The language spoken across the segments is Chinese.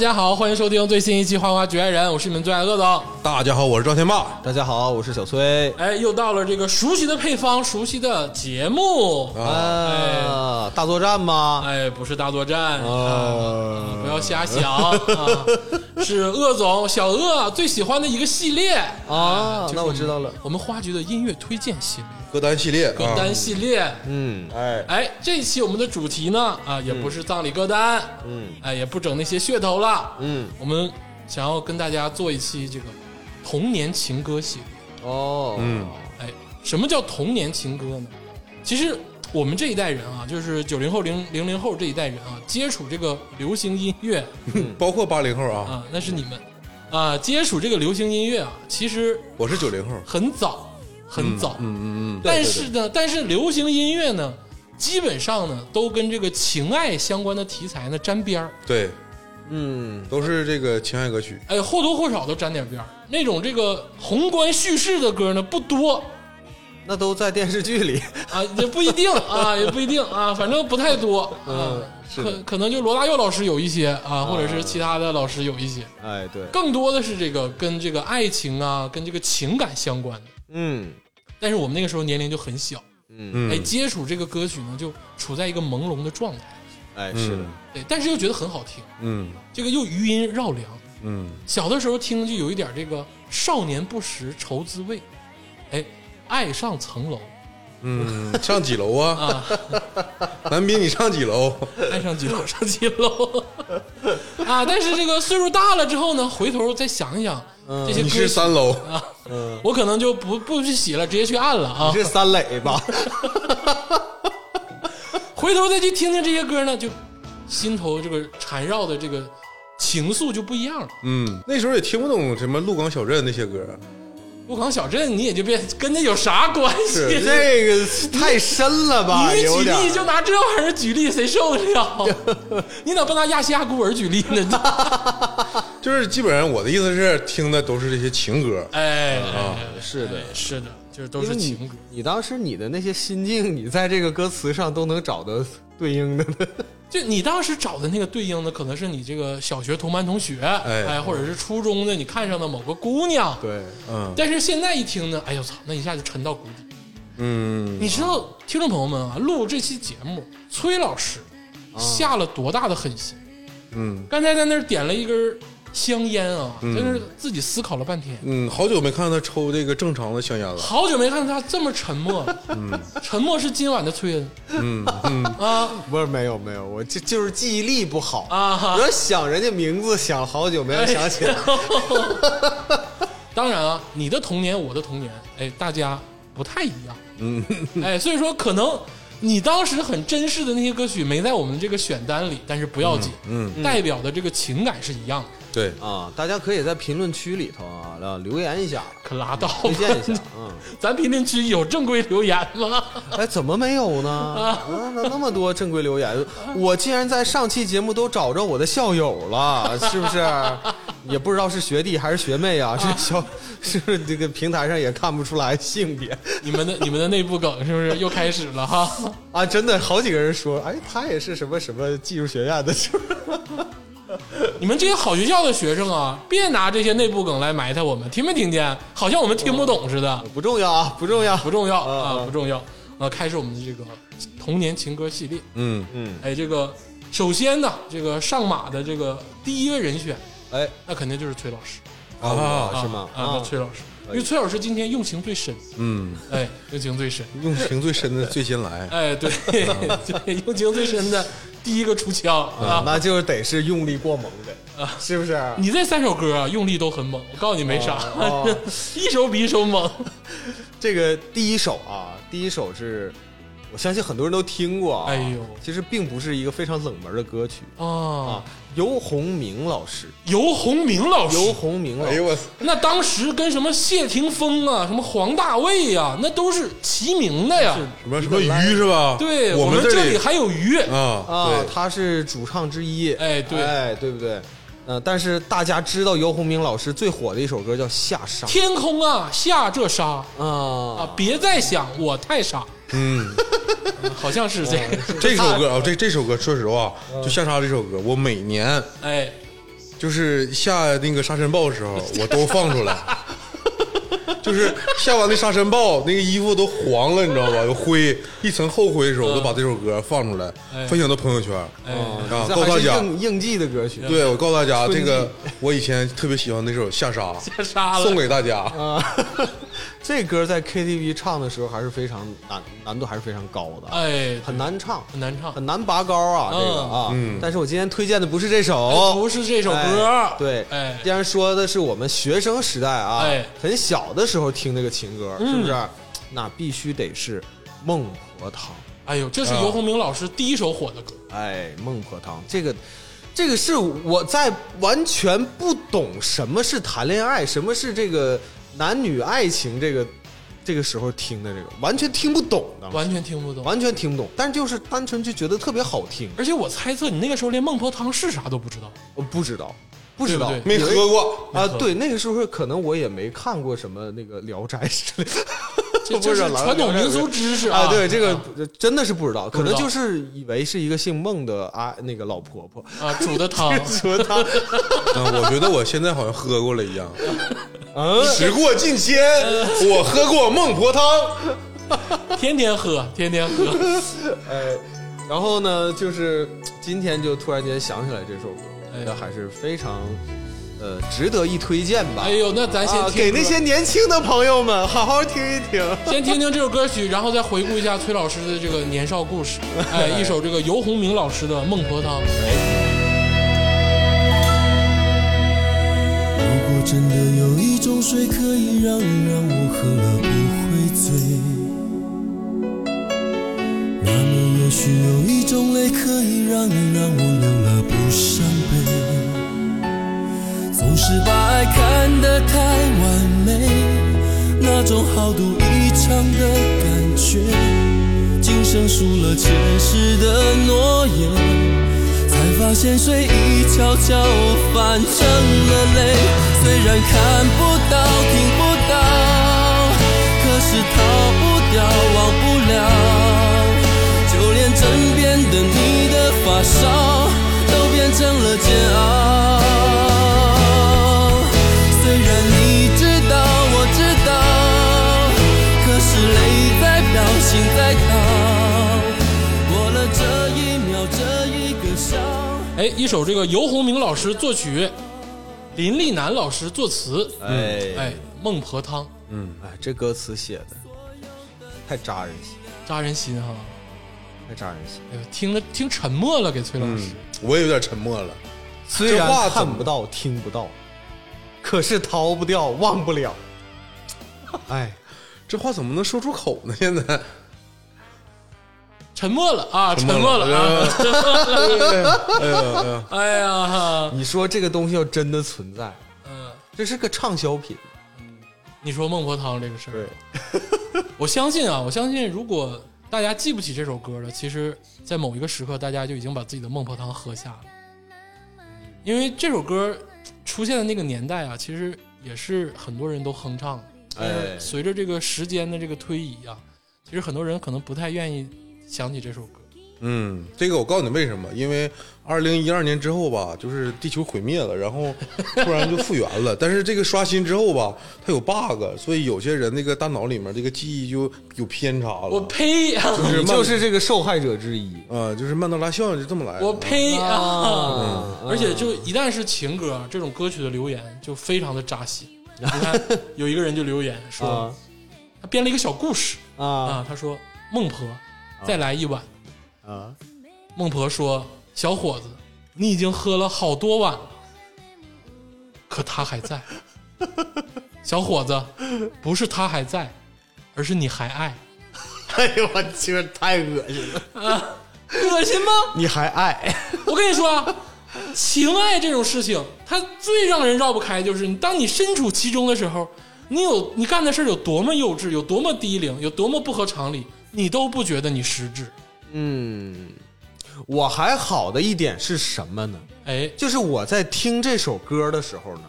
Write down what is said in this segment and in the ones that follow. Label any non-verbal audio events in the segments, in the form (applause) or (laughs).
家好，欢迎收听最新一期《花花局爱人》，我是你们最爱恶总。大家好，我是赵天霸。大家好，我是小崔。哎，又到了这个熟悉的配方、熟悉的节目。啊，大作战吗？哎，不是大作战，啊不要瞎想啊！是鄂总小鄂最喜欢的一个系列啊就是那我知道了。我们花局的音乐推荐系列、歌单系列，歌单系列。嗯哎，哎，这一期我们的主题呢，啊，也不是葬礼歌单，嗯哎，也不整那些噱头了，嗯，我们想要跟大家做一期这个童年情歌系列。哦，嗯哎，什么叫童年情歌呢？其实我们这一代人啊，就是九零后、零零零后这一代人啊，接触这个流行音乐包括八零后啊，啊，那是你们啊，接触这个流行音乐啊，其实我是九零后。很早很早，嗯嗯嗯，但是呢，但是流行音乐呢，基本上呢都跟这个情爱相关的题材呢沾边儿，对，嗯都是这个情爱歌曲。哎，或多或少都沾点边儿。那种这个宏观叙事的歌呢不多，那都在电视剧里。啊，也不一定啊，也不一定啊，反正不太多啊嗯，是可可能就罗大佑老师有一些啊，或者是其他的老师有一些，哎，对，更多的是这个跟这个爱情啊，跟这个情感相关的。嗯。但是我们那个时候年龄就很小，嗯，哎，嗯，接触这个歌曲呢，就处在一个朦胧的状态，哎，是的，对，但是又觉得很好听，嗯。这个又余音绕梁。嗯。小的时候听就有一点这个少年不识愁滋味，哎，爱上层楼。嗯，上几楼啊？(laughs) 啊，男宾，你上几楼？爱上几楼上几楼。(laughs) 啊！但是这个岁数大了之后呢，回头再想一想这些你是三楼。啊，我可能就不不去洗了，直接去按了啊你。是三垒吧？(laughs) 回头再去听听这些歌呢，就心头这个缠绕的这个情愫就不一样了。嗯，那时候也听不懂什么鹿港小镇那些歌。鹿港小镇你也就别跟那有啥关系？(laughs) 这个太深了吧？你一举例就拿这玩意儿举例，谁受得了？(laughs) 你咋不拿亚细亚孤儿举例呢？就是基本上我的意思是听的都是这些情歌。哎，啊是的哎是的，就是都是情歌。你当时你的那些心境，你在这个歌词上都能找到对应的。(laughs) 就你当时找的那个对应的，可能是你这个小学同班同学，哎哎，或者是初中的你看上的某个姑娘。对，嗯但是现在一听呢，哎呦操，那一下就沉到谷底。嗯，你知道，听众朋友们啊，录这期节目，崔老师下了多大的狠心？嗯刚才在那儿点了一根香烟啊，在那儿自己思考了半天。嗯，好久没看到他抽这个正常的香烟了。好久没看到他这么沉默。了，沉默是今晚的崔恩。嗯嗯，啊。不是没有没有，我就就是记忆力不好。啊。哈我要想人家名字，想好久没有想起来。(laughs) 当然啊，你的童年，我的童年，哎，大家不太一样，嗯，(laughs) 哎，所以说可能你当时很珍视的那些歌曲没在我们这个选单里，但是不要紧，嗯。代表的这个情感是一样的，对，啊，大家可以在评论区里头啊啊留言一下，可拉倒，推荐一下。(laughs) 嗯，咱评论区有正规留言吗？哎，怎么没有呢？(laughs) 啊，那那么多正规留言，我竟然在上期节目都找着我的校友了，(laughs) 是不是？也不知道是学弟还是学妹啊，这小是不是这个平台上也看不出来性别你们的你们的内部梗是不是又开始了哈？啊？真的好几个人说，哎，他也是什么什么技术学院的，是不是？(laughs) 你们这些好学校的学生啊，别拿这些内部梗来埋汰我们，听没听见？好像我们听不懂似的。不重要啊，不重要，不重要啊不重要。啊，开始我们的这个童年情歌系列。嗯。嗯，哎，这个首先呢，这个上马的这个第一位人选，哎，那肯定就是崔老师。啊，是吗？啊，啊。那崔老师，因为崔老师今天用情最深，嗯，哎，用情最深，用情最深的最先来。哎，对，(laughs) 对，用情最深的第一个出枪啊。那就得是用力过猛的啊，是不是？你这三首歌啊，用力都很猛，我告诉你没啥 (laughs) 一首比一首猛。这个第一首啊，第一首是我相信很多人都听过啊。哎呦其实并不是一个非常冷门的歌曲啊啊，，游鸿明老师，游鸿明老师，游鸿明老师，哎呦我，那当时跟什么谢霆锋啊、什么黄大卫呀、那都是齐名的呀。什么什么鱼是吧？对我们这里还有鱼，啊啊，对，他是主唱之一。哎对。哎，对不对？呃，但是大家知道游鸿明老师最火的一首歌叫《下沙》天空啊下这沙。啊，啊，别再想我太傻，嗯，(laughs) 好像是这样。这首歌啊，(laughs) 这这首歌，说实话，就下沙这首歌，我每年哎，就是下那个沙尘暴的时候，我都放出来。(laughs) 就是下完那沙尘暴，那个衣服都黄了，你知道吧？有灰，一层厚灰的时候，我都把这首歌放出来，哎分享到朋友圈。哎，啊，告诉大家，应应季的歌曲。对我告诉大家，这个我以前特别喜欢那首《下沙》，(laughs) 下沙了，送给大家。啊，这歌在 KTV 唱的时候还是非常难，难度还是非常高的，哎，很难唱，很难唱，很难拔高啊，这个啊。嗯但是我今天推荐的不是这首，哎不是这首歌哎，对，哎既然说的是我们学生时代啊，哎很小的时候听那个情歌，嗯是不是？那必须得是《孟婆汤哎呦，这是尤鸿明老师第一首火的歌，》。哎，《孟婆汤》这个，这个是我在完全不懂什么是谈恋爱，什么是这个男女爱情这个这个时候听的这个，完全听不懂的，完全听不懂。完全听不懂，但就是单纯就觉得特别好听。而且我猜测你那个时候连孟婆汤是啥都不知道，我不知道，不知道，没喝过，啊，对，那个时候可能我也没看过什么那个《聊斋》之类的，(laughs) 这这是传统民俗知识啊。对，啊这个真的是不知道，可能就是以为是一个姓孟的啊那个老婆婆啊煮的汤，煮的汤 (laughs) (laughs) 嗯，我觉得我现在好像喝过了一样。嗯，时过境迁，我喝过孟婆汤。天天喝，天天喝。哎，然后呢，就是今天就突然间想起来这首歌，哎那还是非常呃值得一推荐吧。哎呦，那咱先给那些年轻的朋友们好好听一听。(laughs) 先听听这首歌曲，然后再回顾一下崔老师的这个年少故事。(laughs) 哎，一首这个尤鸿明老师的《孟婆汤》。如果真的有一种水可以让让我喝了不会醉，那么也许有一种泪可以让你让我流了不伤悲。总是把爱看得太完美，那种豪赌一场的感觉，今生输了前世的诺言。才发现水已悄悄泛成了泪，虽然看不到、听不到，可是逃不掉、忘不了。哎，一首这个尤鸿明老师作曲，林立南老师作词。哎哎，孟婆汤嗯哎，这歌词写的太扎人心，扎人心哈。太扎人心。哎呦，听了听沉默了，给崔老师。嗯，我也有点沉默了。虽然这话看不到、听不到，可是逃不掉、忘不了。哎，这话怎么能说出口呢？现在沉默了啊，沉沉默了啊！哎呀 (laughs) 你说这个东西要真的存在，嗯，这是个畅销品。你说孟婆汤这个事儿，对，(laughs) 我相信啊，我相信如果大家记不起这首歌了，其实，在某一个时刻，大家就已经把自己的孟婆汤喝下了。因为这首歌出现的那个年代啊，其实也是很多人都哼唱哎。随着这个时间的这个推移啊，其实很多人可能不太愿意想起这首歌。嗯，这个我告诉你为什么？因为二零一二年之后吧，就是地球毁灭了，然后突然就复原了。(laughs) 但是这个刷新之后吧，它有 bug，所以有些人那个大脑里面这个记忆就有偏差了。我呸啊！就是就是这个受害者之一啊、就是曼德拉效应就这么来的。我呸啊！啊！而且就一旦是情歌这种歌曲的留言，就非常的扎心。你看，(laughs) 有一个人就留言说啊，他编了一个小故事啊啊，他说孟婆再来一碗。啊！孟婆说：“小伙子，你已经喝了好多碗了，可他还在。(laughs) 小伙子，不是他还在，而是你还爱。哎呦我去，太恶心了！恶心吗？你还爱？我跟你说啊，情爱这种事情，它最让人绕不开，就是你当你身处其中的时候，你有你干的事儿有多么幼稚，有多么低龄，有多么不合常理，你都不觉得你失智。嗯，我还好的一点是什么呢？哎，就是我在听这首歌的时候呢，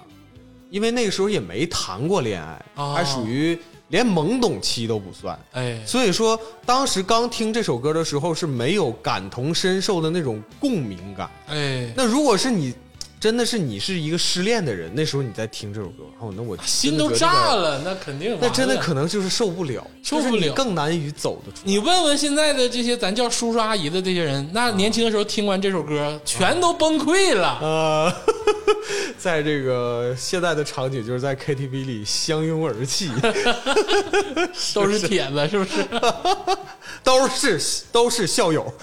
因为那个时候也没谈过恋爱，哦还属于连懵懂期都不算，哎，所以说当时刚听这首歌的时候是没有感同身受的那种共鸣感。哎，那如果是你真的是你是一个失恋的人，那时候你在听这首歌，哦，那我心都炸了，那肯定那真的可能就是受不了，受不了更难于走得出。你问问现在的这些咱叫叔叔阿姨的这些人，那年轻的时候听完这首歌，全都崩溃了。呃，(laughs) 在这个现在的场景，就是在 KTV 里相拥而泣，(laughs) 都是 (laughs) 铁子，是不是？都是都是校友。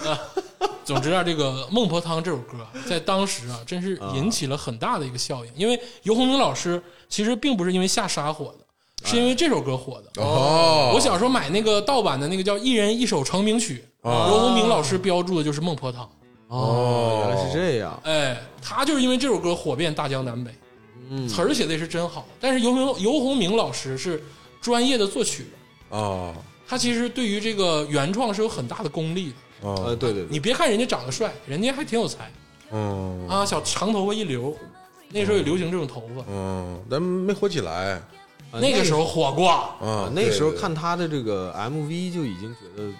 (laughs) 总之啊，这个《孟婆汤》这首歌啊在当时啊，真是引起了很大的一个效应。因为尤鸿明老师其实并不是因为下沙火的，是因为这首歌火的。哦，我小时候买那个盗版的那个叫《一人一首成名曲》，尤鸿明老师标注的就是《孟婆汤》。哦，原来是这样。哎，他就是因为这首歌火遍大江南北，嗯词儿写的也是真好。但是尤明尤鸿明老师是专业的作曲人，啊他其实对于这个原创是有很大的功力的。啊呃，对对对，你别看人家长得帅，人家还挺有才嗯啊，小长头发一留，那时候也流行这种头发，嗯，但没火起来啊那个时候火过，啊啊，。那个时候看他的这个 MV 就已经觉得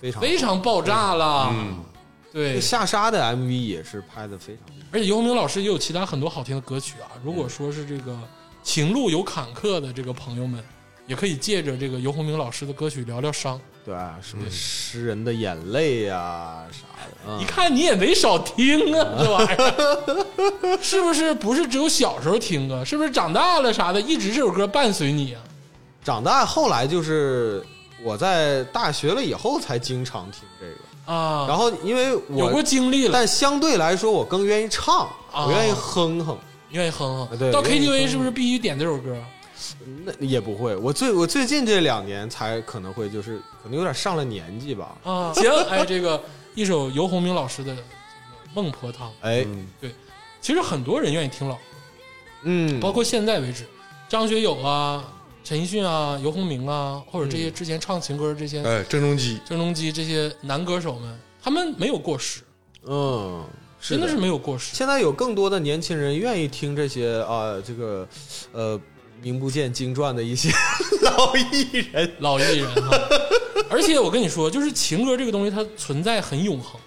非常非常爆炸了。嗯对，下沙的 MV 也是拍的非常而且游鸿明老师也有其他很多好听的歌曲啊。如果说是这个情路有坎坷的这个朋友们，也可以借着这个游鸿明老师的歌曲疗疗伤。对啊，什么诗人的眼泪呀啥的啊一。看你也没少听啊，(laughs) 这玩意儿是不是？不是只有小时候听啊？是不是长大了啥的，一直这首歌伴随你啊？长大后来就是我在大学了以后才经常听这个，啊，然后因为我有过经历了，但相对来说我更愿意唱，啊我愿意哼哼。愿意哼哼。对到 KTV 是不是必须点这首歌？那也不会，我最我最近这两年才可能会，就是可能有点上了年纪吧。啊，行，哎，这个一首尤鸿明老师的《孟婆汤》，哎，对其实很多人愿意听老歌，嗯，包括现在为止，张学友啊、陈奕迅啊、尤鸿明啊，或者这嗯些之前唱情歌这些哎，郑中基郑中基这些男歌手们，他们没有过时，嗯，真的是没有过时。现在有更多的年轻人愿意听这些啊、这个呃名不见经传的一些 (laughs) 老艺人。老艺人哈。而且我跟你说，就是情歌这个东西，它存在很永恒。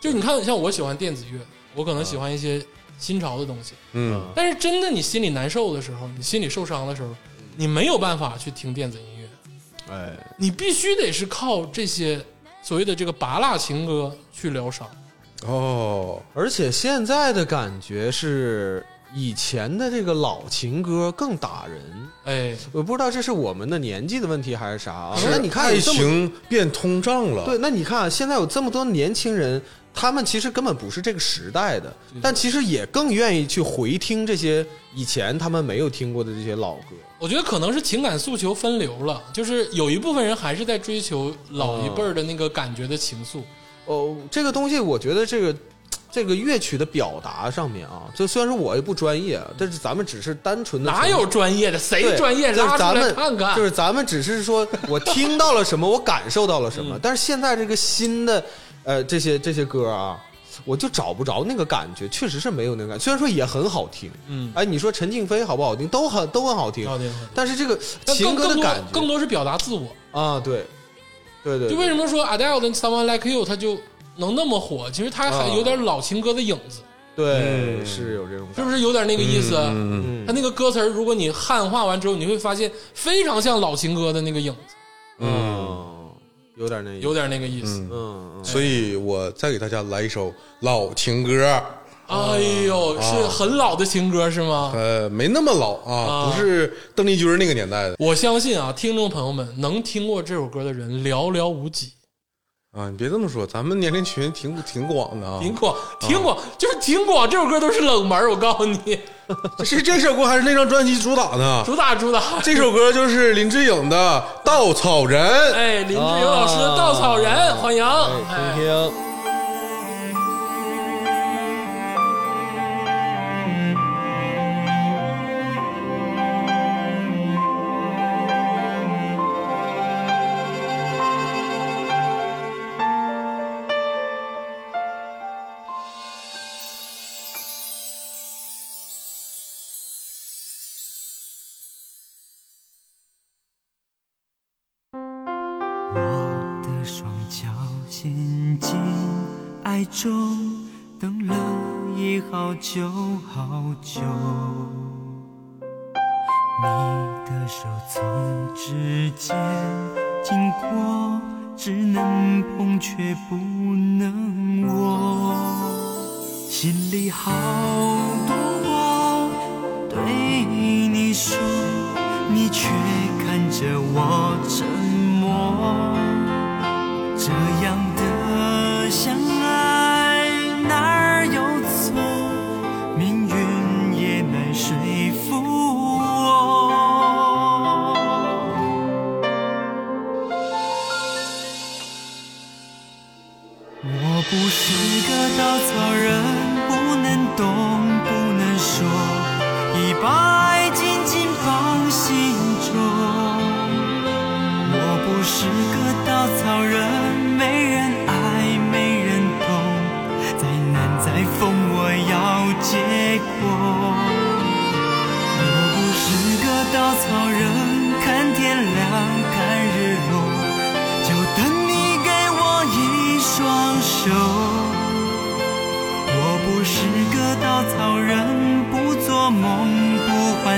就是你看，像我喜欢电子乐，我可能喜欢一些新潮的东西，嗯但是真的你心里难受的时候，你心里受伤的时候，你没有办法去听电子音乐，哎，你必须得是靠这些所谓的这个拔蜡情歌去疗伤。哦，而且现在的感觉是以前的这个老情歌更打人。哎，我不知道这是我们的年纪的问题还是啥啊？是那你看爱情变通胀了，对，那你看现在有这么多年轻人，他们其实根本不是这个时代的，但其实也更愿意去回听这些以前他们没有听过的这些老歌。我觉得可能是情感诉求分流了，就是有一部分人还是在追求老一辈儿的那个感觉的情愫。哦，这个东西我觉得这个这个乐曲的表达上面啊，就虽然说我也不专业，但是咱们只是单纯的哪有专业的？谁专业？就是拉出们看看。就是咱们只是说我听到了什么，(laughs) 我感受到了什么。但是现在这个新的呃这些这些歌啊，我就找不着那个感觉，确实是没有那个感觉。虽然说也很好听，嗯哎，你说陈静飞好不好听，都很都很好听，好听但是这个但情更更多歌的感觉更多是表达自我。啊，对，对对，就为什么说 Adele 的 Someone Like You 他就能那么火？其实它还有点老情歌的影子，对、嗯。是有这种感觉，是不是有点那个意思？嗯嗯它那个歌词，如果你汉化完之后，你会发现非常像老情歌的那个影子，嗯，有点那意思。有点那个意思。嗯。嗯所以我再给大家来一首老情歌，哎呦，是很老的情歌是吗？呃，没那么老啊，啊。不是邓丽君那个年代的。我相信啊，听众朋友们能听过这首歌的人寥寥无几，啊。你别这么说，咱们年龄群挺挺广的啊。挺广，挺广，就是挺广。这首歌都是冷门，我告诉你，(laughs) 是这首歌还是那张专辑主打呢？主打主打。这首歌就是林志颖的《稻草人》。哎，林志颖老师的《稻草人》，欢迎。哎，哎听听。我爱中，等了已好久好久。你的手从指尖经过，只能碰却不能握。心里好多话对你说，你却看着我沉默。这样的相我不是个稻草人，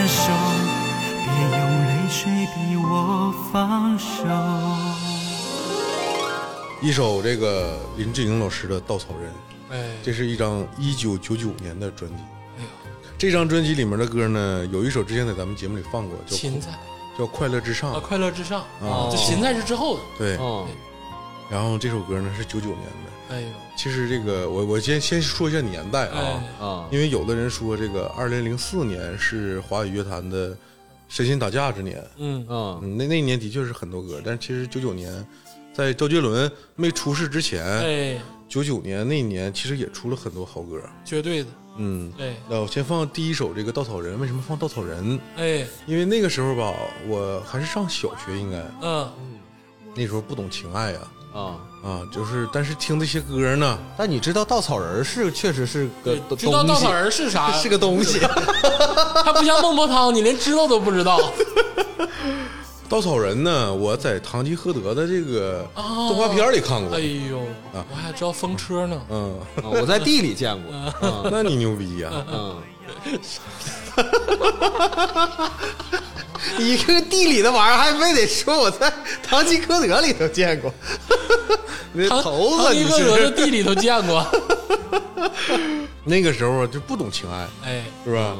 手，别用泪水逼我放手。一首这个林志颖老师的《稻草人》，哎，这是一张一九九九年的专辑。哎呦，这张专辑里面的歌呢，有一首之前在咱们节目里放过，叫芹菜叫《快乐至上啊，》。快乐至上啊这芹菜是之后的。对，哦，然后这首歌呢是九九年的。哎呦，其实这个我我先先说一下年代啊，哎，啊，因为有的人说这个二零零四年是华语乐坛的神仙打架之年，嗯。嗯，嗯，那那一年的确是很多歌，但是其实九九年在周杰伦没出事之前，哎，九九年那一年其实也出了很多好歌，绝对的，嗯。哎。那我先放第一首这个《稻草人》，为什么放《稻草人》？哎，因为那个时候吧，我还是上小学，应该。嗯，那时候不懂情爱呀、啊。啊，就是但是听这些歌呢，但你知道稻草人是确实是个东知道稻草西，人是啥？(laughs) 是个东西。(laughs) 它不像孟婆汤，你连知道都不知道。(laughs) 稻草人呢，我在《堂吉诃德》的这个哦动画片里看过哎，呦，我还知道风车呢。嗯，啊我在地里见过。嗯那你牛逼呀、嗯，(laughs) 一个地理的玩意儿，还非得说我在《堂吉诃德》里头见过。(laughs) 那唐头子你唐吉诃德的？地里头见过。(laughs) 那个时候啊，就不懂情爱，哎，是吧？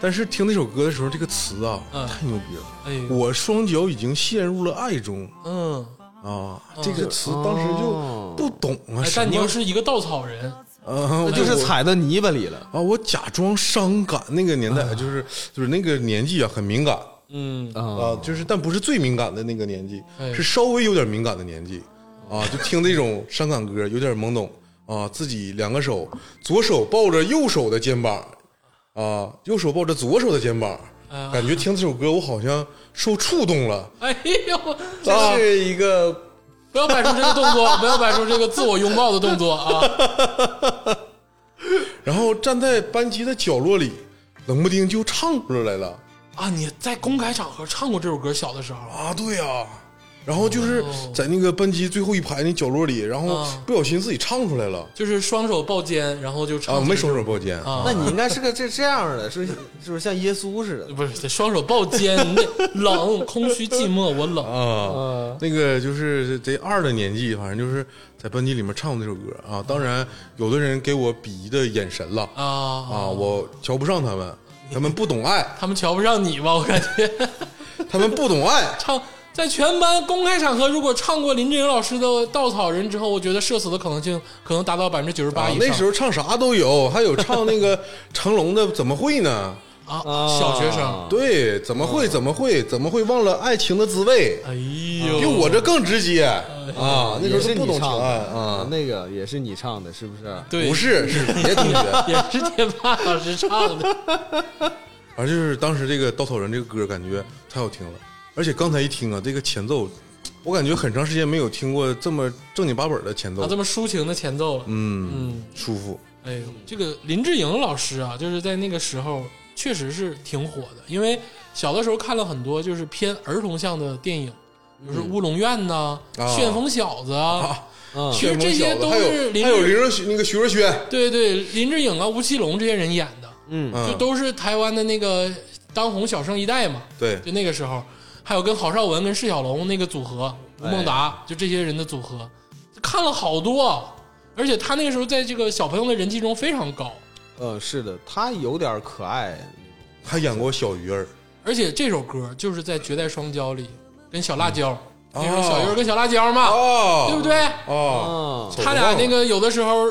但是听那首歌的时候，这个词啊，嗯太牛逼了。哎，我双脚已经陷入了爱中嗯，啊！这个词当时就不懂啊，但你又是一个稻草人，啊，那就是踩到泥巴里了。啊，我假装伤感。那个年代就是就是那个年纪啊，很敏感嗯，啊啊，就是但不是最敏感的那个年纪哎，是稍微有点敏感的年纪啊，就听那种伤感歌，有点懵懂啊，自己两个手，左手抱着右手的肩膀啊，右手抱着左手的肩膀，啊感觉听这首歌我好像受触动了。哎呦，这是一个不要摆出这个动作，不要摆出这个自我拥抱的动作啊！(laughs) 然后站在班级的角落里，冷不丁就唱出来了啊，你在公开场合唱过这首歌，小的时候啊？啊！对呀、然后就是在那个班级最后一排那角落里，然后啊不小心自己唱出来了就是双手抱肩，然后就唱没双手抱肩啊，那你应该是个这这样的，是是不是像耶稣似的？不是得双手抱肩，冷，空虚寂寞，我冷。啊，那个就是贼二的年纪，反正就是在班级里面唱那首歌啊。当然，有的人给我鄙夷的眼神了啊啊，我瞧不上他们，他们不懂爱，他们瞧不上你吧？我感觉他们不懂爱。(laughs) 唱在全班公开场合，如果唱过林志颖老师的《稻草人》之后，我觉得社死的可能性可能达到百分之九十八以，上。啊那时候唱啥都有，还有唱那个成龙的《怎么会呢啊，啊小学生，对，怎么会？怎么会？怎么会忘了爱情的滋味？哎呦比，我这更直接啊！那时候是候都不懂情爱啊，那个也是你唱的，是不是？对，不是 (laughs) 是别同学。也是天霸老师唱的。(laughs) 反正就是当时这个《稻草人》这个歌感觉太好听了，而且刚才一听啊，这个前奏，我感觉很长时间没有听过这么正经八本的前奏啊，，这么抒情的前奏了。嗯，嗯，舒服。哎呦，这个林志颖老师啊，就是在那个时候确实是挺火的，因为小的时候看了很多就是偏儿童向的电影，比如说乌龙院呐、啊旋风小子啊，嗯其实这些都还有是林还有林志若瑄那个徐若瑄，对对林志颖啊、吴奇隆这些人演的，嗯。嗯。就都是台湾的那个当红小生一代嘛。对，就那个时候，还有跟郝邵文跟释小龙那个组合，吴孟达，就这些人的组合，看了好多，而且他那个时候在这个小朋友的人气中非常高，呃，是的，他有点可爱，他演过小鱼儿，而且这首歌就是在《绝代双骄》里跟小辣椒，嗯。那时候小鱼儿跟小辣椒嘛，哦，对不对？哦，啊，他俩那个有的时候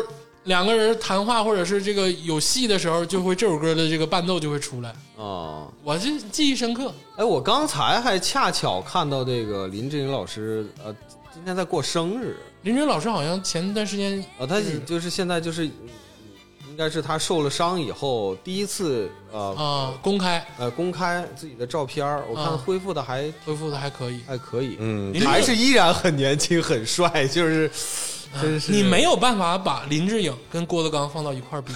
两个人谈话或者是这个有戏的时候，就会这首歌的这个伴奏就会出来，啊，我这记忆深刻。哎，我刚才还恰巧看到这个林志颖老师，呃，今天在过生日，林志颖老师好像前段时间呃，他就是现在就是，应该是他受了伤以后第一次呃啊、公开。呃公开自己的照片儿我看啊恢复的还恢复的还可以。还可以，嗯还是依然很年轻很帅，就是真是你没有办法把林志颖跟郭德纲放到一块儿比。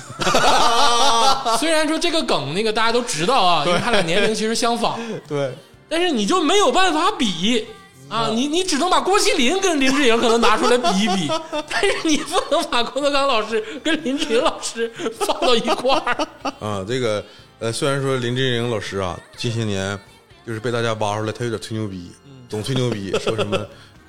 (laughs) 虽然说这个梗那个大家都知道啊，因为他俩年龄其实相仿，对但是你就没有办法比啊，你你只能把郭麒麟跟林志颖可能拿出来比一比，(laughs) 但是你不能把郭德纲老师跟林志颖老师放到一块儿。(laughs) 啊，这个呃，虽然说林志颖老师啊，近些年就是被大家挖出来，他有点吹牛逼，总吹牛逼，说什么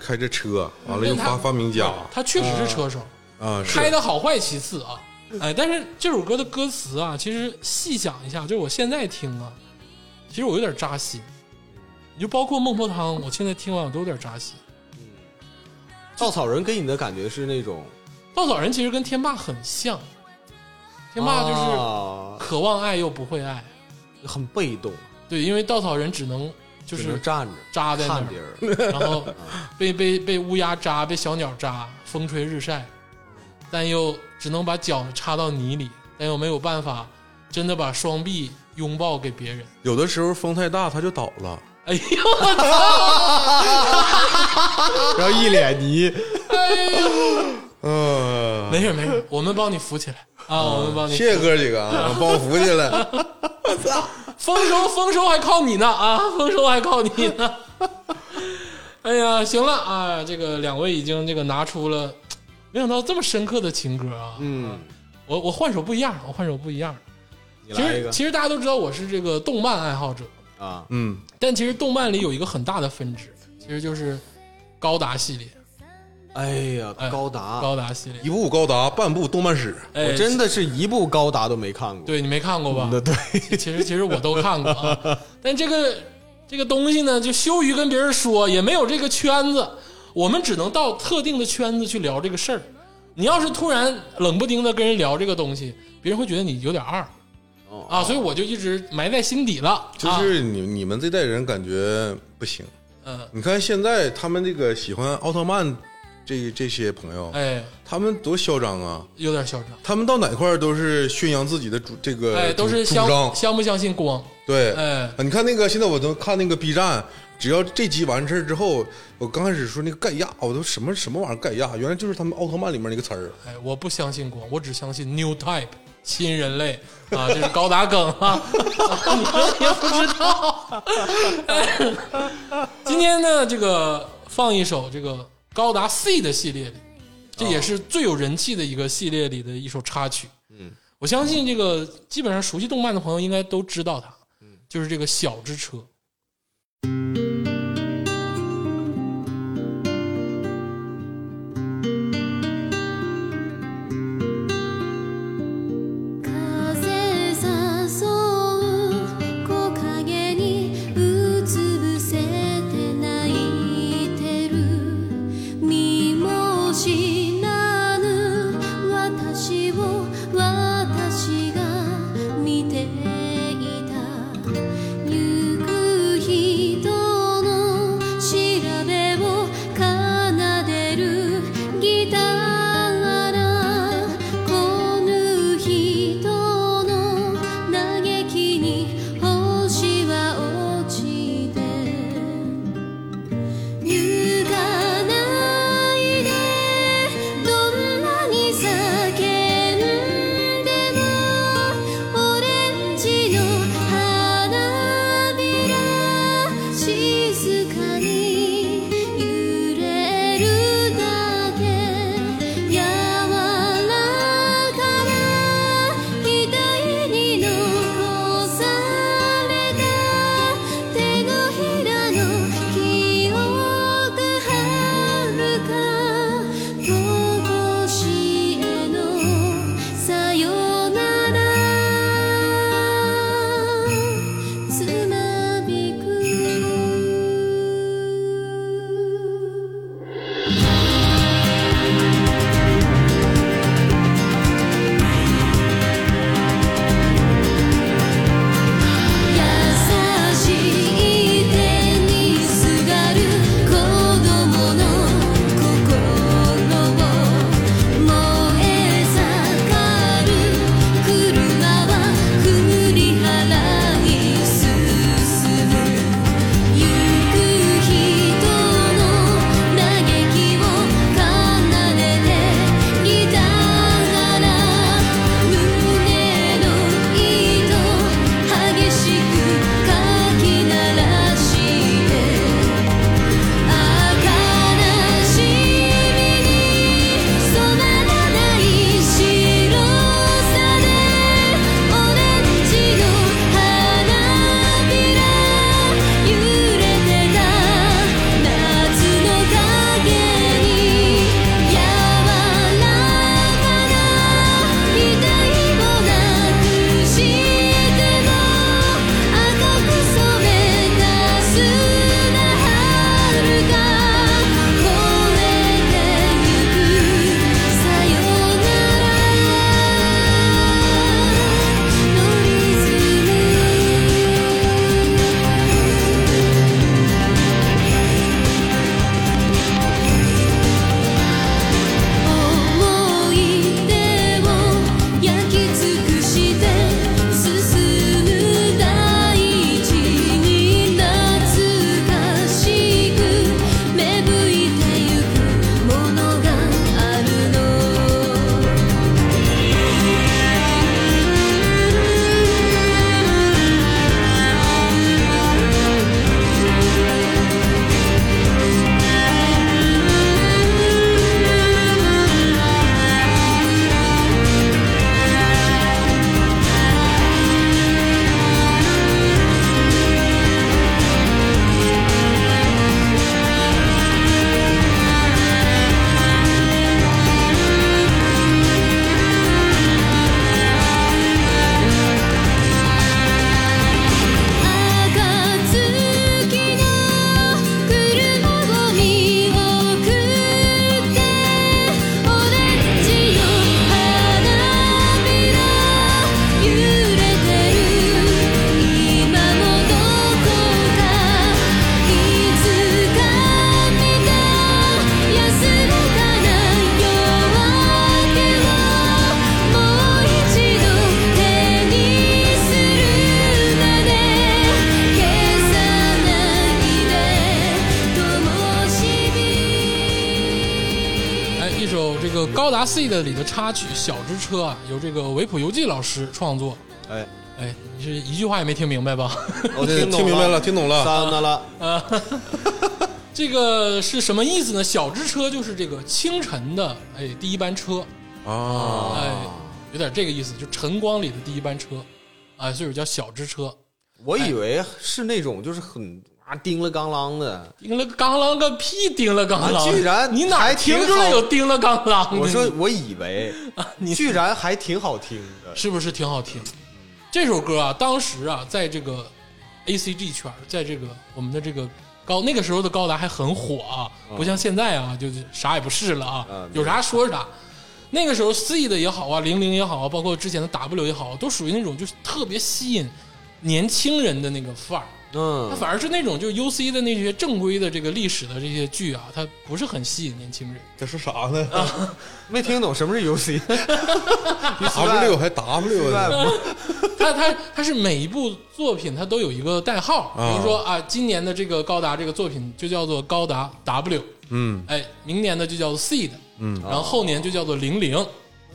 开着车，完了又发发明家他确实是车手，啊，是。开的好坏其次啊，哎，但是这首歌的歌词啊，其实细想一下，就是我现在听啊，其实我有点扎心。你就包括孟婆汤，我现在听完我都有点扎心。稻草人给你的感觉是那种？稻草人其实跟天霸很像，天霸就是啊。渴望爱又不会爱，很被动，对，因为稻草人只能就是站着扎在那看儿，然后 (laughs) 被被被乌鸦扎，被小鸟扎，风吹日晒，但又只能把脚插到泥里，但又没有办法真的把双臂拥抱给别人。有的时候风太大，它就倒了。哎呦我操！(laughs) 然后一脸泥，嗯，没事没事，我们帮你扶起来啊，我们帮你。谢谢哥几个啊，(laughs) 帮我扶起来。我操丰收丰收还靠你呢啊，丰收还靠你呢。(laughs) 哎呀，行了啊，这个两位已经这个拿出了，没想到这么深刻的情歌啊。嗯，我我换首不一样，我换首不一样。其你来一个实其实大家都知道我是这个动漫爱好者，啊，嗯，但其实动漫里有一个很大的分支，其实就是高达系列。哎呀哎，高达，高达系列，一部高达，半部动漫史。哎，我真的是一部高达都没看过，对你没看过吧？对对，其实其实我都看过啊，(laughs) 但这个这个东西呢，就羞于跟别人说，也没有这个圈子，我们只能到特定的圈子去聊这个事儿。你要是突然冷不丁的跟人聊这个东西，别人会觉得你有点二哦啊，所以我就一直埋在心底了。啊就是你你们这代人感觉不行。嗯，你看现在他们这个喜欢奥特曼这这些朋友，哎，他们多嚣张啊！有点嚣张，他们到哪块儿都是宣扬自己的主这个哎，都是相。相不相信光？对，哎啊你看那个现在我都看那个 B 站，只要这集完事儿之后，我刚开始说那个盖亚，我都什么什么玩意儿盖亚，原来就是他们奥特曼里面那个词儿。哎，我不相信光，我只相信 New Type 新人类啊，这是高达梗啊，(laughs) 你们也不知道。今天呢，这个放一首这个高达 C 的系列里，这也是最有人气的一个系列里的一首插曲。嗯，我相信这个基本上熟悉动漫的朋友应该都知道它，就是这个小之车。车》啊，由这个维普游记老师创作。哎，哎，你是一句话也没听明白吧？我 (laughs) 这听明白了，听懂了。三的了，这个是什么意思呢？小之车就是这个清晨的哎第一班车，啊，哎，有点这个意思，就晨光里的第一班车，啊，所以叫小之车。我以为是那种就是很啊叮了当啷的。叮了当啷个屁！叮了当啷，啊居然你哪还听出来有叮了当啷的？我说我以为，(laughs) 你居然还挺好听的。是不是挺好听？这首歌啊，当时啊，在这个 A C G 圈，在这个我们的这个高那个时候的高达还很火啊，不像现在啊，就是啥也不是了啊嗯，有啥说啥。那个时候 C 的也好啊，零零也好啊，包括之前的 W 也好，都属于那种就是特别吸引年轻人的那个范儿。它嗯，反而是那种就是 U C 的那些正规的这个历史的这些剧啊，它不是很吸引年轻人。这说啥呢？啊。(laughs) 没听懂什么是 UC。(laughs) W 还 W 呢？(laughs) 它它它是每一部作品它都有一个代号，比啊如说啊，今年的这个高达这个作品就叫做高达 W，嗯。哎，明年的就叫做 Seed，嗯。然后后年就叫做零零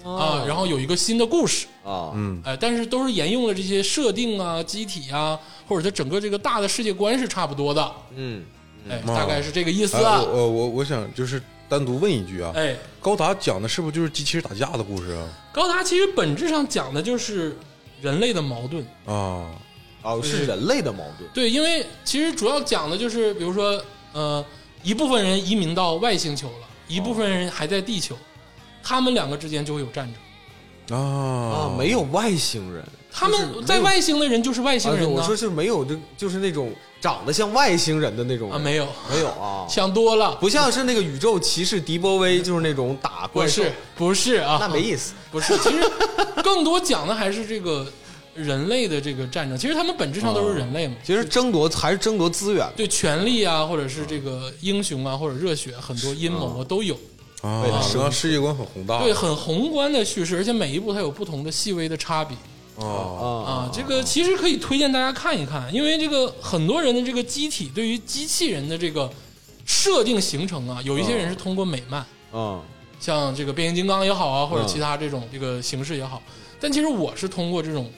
啊，然后有一个新的故事，啊，嗯。哎，但是都是沿用了这些设定啊、机体啊，或者它整个这个大的世界观是差不多的，嗯，哎，啊大概是这个意思哎啊我，我我我想就是单独问一句啊，哎，高达讲的是不是就是机器人打架的故事啊？高达其实本质上讲的就是人类的矛盾。啊，哦，是人类的矛盾。对，因为其实主要讲的就是，比如说，呃，一部分人移民到外星球了，一部分人还在地球，他们两个之间就会有战争。啊啊，没有外星人，他们在外星的人就是外星啊，人呢、我说是没有，就就是那种长得像外星人的那种啊，没有，没有啊，(laughs) 想多了，不像是那个宇宙骑士迪波威，就是那种打怪兽是，不是啊，那没意思。不是，其实更多讲的还是这个人类的这个战争。其实他们本质上都是人类嘛，其实争夺还是争夺资源，对权力啊，或者是这个英雄啊，或者热血，很多阴谋啊都有。啊，为了实际上世界观很宏大，对，很宏观的叙事，而且每一部它有不同的细微的差别。啊，啊啊，这个其实可以推荐大家看一看，因为这个很多人的这个机体对于机器人的这个设定形成啊，有一些人是通过美漫，啊像这个变形金刚也好啊，或者嗯其他这种这个形式也好，但其实我是通过这种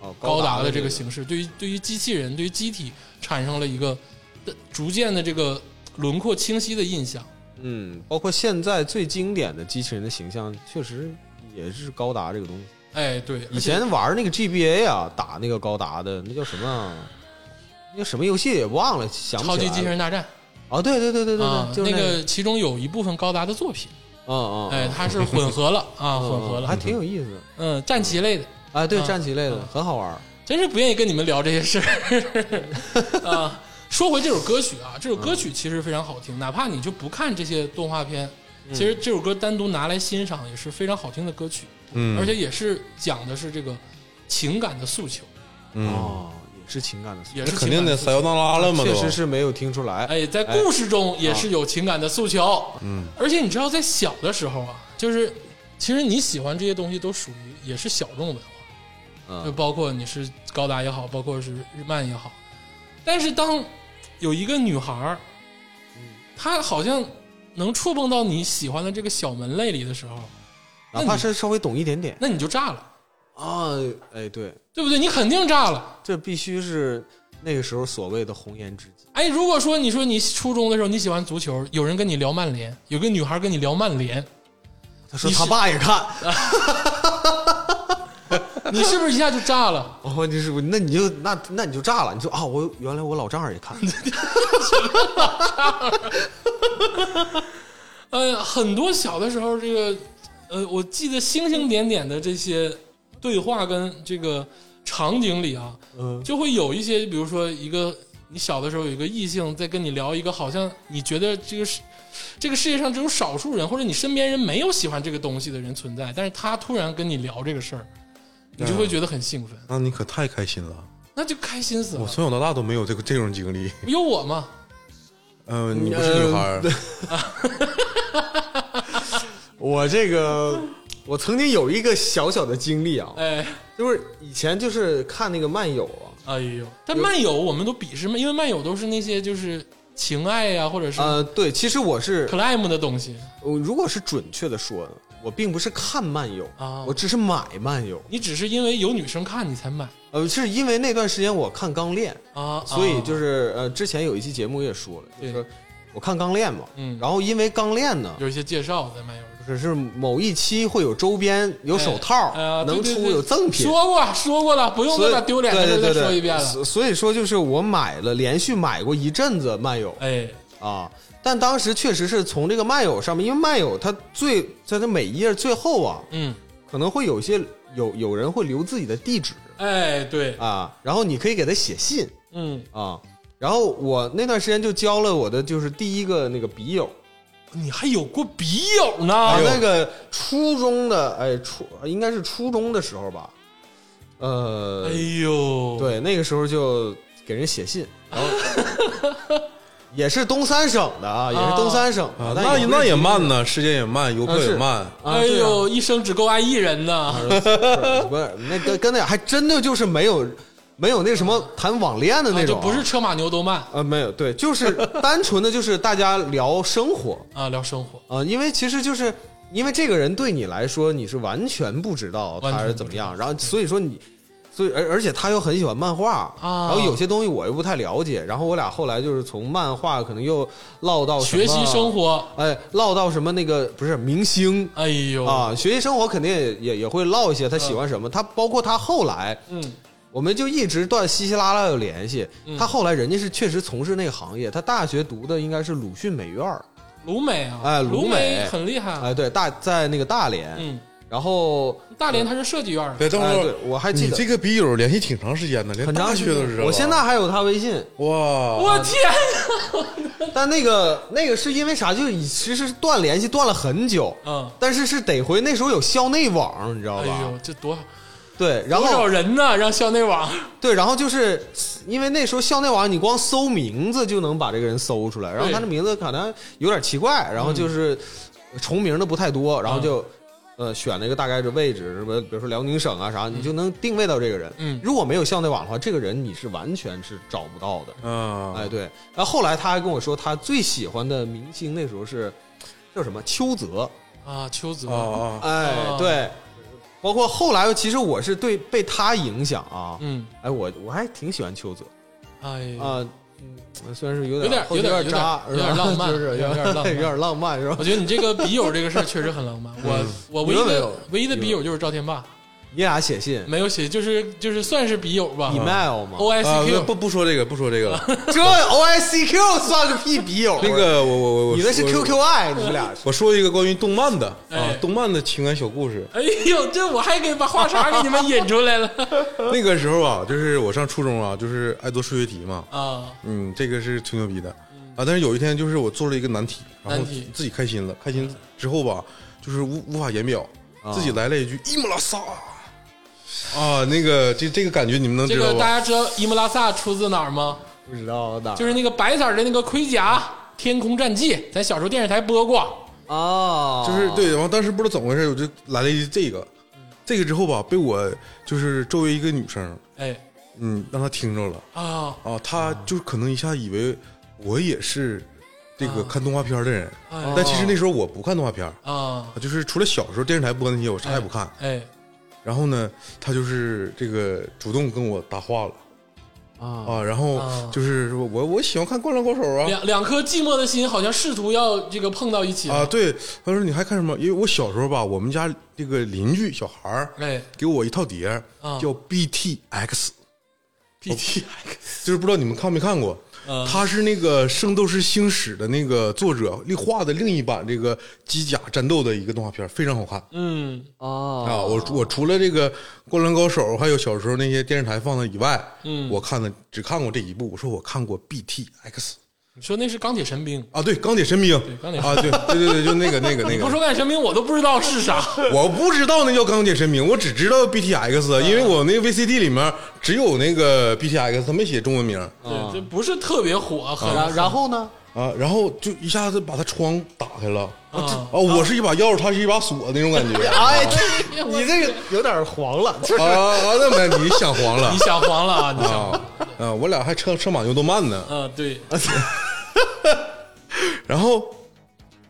啊，高达的这这个形式，对于对于机器人、对于机体产生了一个的逐渐的这个轮廓清晰的印象。嗯，包括现在最经典的机器人的形象，确实也是高达这个东西。哎，对，以前玩那个 GBA 啊，打那个高达的，那叫什么啊？那个什么游戏也忘了，想不起来了。超级机器人大战哦，对对对对对啊对，，就是那个，个其中有一部分高达的作品，嗯嗯，哎，它是混合了啊，混合了还，挺有意思。嗯，战棋类的。啊，对，啊战棋类的很好玩。真是不愿意跟你们聊这些事儿 (laughs) 啊。说回这首歌曲啊，这首歌曲其实非常好听，哪怕你就不看这些动画片，其实这首歌单独拿来欣赏也是非常好听的歌曲，嗯，而且也是讲的是这个情感的诉求，嗯，哦，也是情感的诉求，也是肯定情感诉求得撒由那拉了嘛，确实是没有听出来。哎，在故事中也是有情感的诉求，嗯，而且你知道，在小的时候啊，就是其实你喜欢这些东西都属于也是小众文化，就嗯包括你是高达也好，包括是日漫也好，但是当有一个女孩儿，她好像能触碰到你喜欢的这个小门类里的时候，哪怕是稍微懂一点点那你就炸了，啊，哎，对，对不对？你肯定炸了。这必须是那个时候所谓的红颜知己。哎，如果说你说你初中的时候你喜欢足球，有人跟你聊曼联，有个女孩跟你聊曼联，他说他爸也看，(laughs) 你是不是一下就炸了？(laughs) 哦，你是不那你就那那你就炸了，你说啊，我原来我老丈人也看，(laughs) 呃，很多小的时候，这个呃，我记得星星点点的这些对话跟这个场景里啊，嗯就会有一些，比如说一个你小的时候有一个异性在跟你聊一个，好像你觉得这个世这个世界上只有少数人或者你身边人没有喜欢这个东西的人存在，但是他突然跟你聊这个事儿，你就会觉得很兴奋，那你可太开心了。那就开心死了我了。从小到大都没有这个这种经历。有我吗？嗯，你不是女孩儿，(laughs) (laughs) (laughs) 我这个我曾经有一个小小的经历啊，哎，就是以前就是看那个漫友啊，哎呦，但漫友我们都鄙视漫，因为漫友都是那些就是情爱呀、或者是呃，对，其实我是 climb 的东西。我如果是准确的说，我并不是看漫友啊我只是买漫友。你只是因为有女生看你才买呃，是因为那段时间我看《钢炼》，啊，所以啊就是呃，之前有一期节目也说了，就对是说我看《钢炼》嘛，嗯然后因为《钢炼》呢，有一些介绍在漫游里。只是某一期会有周边、有手套，能出有赠品。说过说过了，不用所以再把丢脸的事再说一遍了。所所以说，就是我买了，连续买过一阵子漫友哎，啊。但当时确实是从这个漫友上面，因为漫友它最在它每一页最后啊，嗯，可能会有些有有人会留自己的地址哎，对，啊，然后你可以给他写信嗯，啊。然后我那段时间就交了我的就是第一个那个笔友你还有过笔友呢？啊，那个初中的哎初应该是初中的时候吧，呃，哎呦，，对，那个时候就给人写信，然后 (laughs) 也是东三省的啊，也是东三省的，啊，那那也慢呢，时间也慢，游客也慢。啊，对啊。哎呦，一生只够爱一人呢。不是那跟跟那还真的就是没有没有那什么谈网恋的那种。啊，啊就不是车马牛都慢。呃没有对，就是单纯的就是大家聊生活。(laughs) 啊，聊生活。啊，因为其实就是因为这个人对你来说你是完全不知道他是怎么样，然后所以说你。所以，而而且他又很喜欢漫画。啊然后有些东西我又不太了解，然后我俩后来就是从漫画可能又唠到学习生，活，哎，唠到什么那个不是明星，哎呦。啊，学习生活肯定也也也会唠一些他喜欢什么，他包括他后来，嗯，我们就一直断稀稀拉拉有联系。他后来人家是确实从事那个行业，他大学读的应该是鲁迅美院儿，鲁美啊，哎鲁鲁美很厉害。哎，对，大在那个大连，嗯，然后大连他是设计院的，对，等会儿，我还记得。你这个笔友联系挺长时间的，连大很长时间。学都知道啊。我现在还有他微信，哇，我天，但那个那个是因为啥？就是其实断联系断了很久，嗯，但是是得回那时候有校内网，你知道吧？哎吧？呦，这多对，然多少人呢？(laughs) 让校内网对，然后就是因为那时候校内网，你光搜名字就能把这个人搜出来，然后他的名字可能有点奇怪，然后就是重名的不太多，然后就。呃，选了一个大概的位置，什么，比如说辽宁省啊啥，你就能定位到这个人。嗯如果没有校内网的话，这个人你是完全是找不到的。嗯，哎，对。然后后来他还跟我说，他最喜欢的明星那时候是叫什么邱泽。啊，邱泽啊啊，哎，哦对。包括后来，其实我是对被他影响啊。嗯，哎，我我还挺喜欢邱泽。哎，啊，嗯，虽然是有点有点有有点渣，有点浪漫就是有点浪漫 (laughs) 有点浪漫 (laughs) 是吧我？觉得你这个笔友这个事儿确实很浪漫。我我唯一的唯一的笔友就是赵天霸，你俩写信没有写，就是就是算是笔友吧。email 吗？O I 啊 C Q 不不说这个，不说这个了。(laughs) 这 O I C Q 算个屁笔友？那个我我我我，你那是我 Q Q I，你们俩是我说一个关于动漫的啊哎，动漫的情感小故事。哎呦，这我还给把话茬给你们引出来了 (laughs) 那个时候啊，就是我上初中啊，就是爱做数学题嘛。啊！嗯，这个是吹牛逼的啊。但是有一天，就是我做了一个难题，然后难题自己开心了，开心之后吧，就是无无法言表，自己来了一句伊姆拉萨啊，那个这这个感觉你们能这个知道吧？大家知道伊姆拉萨出自哪儿吗？不知道的，就是那个白色儿的那个盔甲《天空战记》，咱小时候电视台播过。啊，就是对，然后当时不知道怎么回事，我就来了一句这个，这个之后吧，被我就是周围一个女生，哎。嗯，让她听着了。啊。啊，她就可能一下以为我也是这个看动画片的人，哎。但其实那时候我不看动画片，啊。就是除了小时候电视台播那些，我啥也不看。哎然后呢，他就是这个主动跟我搭话了。啊。啊，然后啊。就是说我我喜欢看《灌篮高手》啊。两两颗寂寞的心好像试图要这个碰到一起。啊，对，他说你还看什么？因为我小时候吧，我们家这个邻居小孩儿哎。给我一套碟儿啊。叫 BTX，BTX，就是不知道你们看没看过，嗯他是那个《圣斗士星矢》的那个作者另画的另一版这个机甲战斗的一个动画片，非常好看嗯啊啊！我我除了这个《灌篮高手》，还有小时候那些电视台放的以外，嗯我看的只看过这一部。我说我看过 BTX 你说那是钢铁神兵，啊，对，钢铁神兵钢铁啊，对对对对，就那个那个那个你不，说钢铁神兵我都不知道是啥。(laughs) 我不知道那叫钢铁神兵，我只知道 BTX，因为我那个 VCD 里面只有那个 BTX，他没写中文名。对，这不是特别火，很然然后呢？啊，然后就一下子把他窗打开了啊啊！我是一把钥匙，他是一把锁那种感觉啊 (laughs) 哎，你这个有点黄了，就是啊！那没你想黄了 (laughs) 你想黄了啊？你想啊啊！我俩还车车马牛都慢呢。啊，对，(laughs) 然后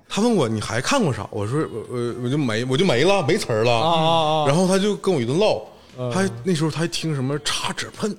他问我你还看过啥？我说我我我就没我就没了，没词儿了。啊啊啊然后他就跟我一顿唠，他那时候他还听什么插纸喷，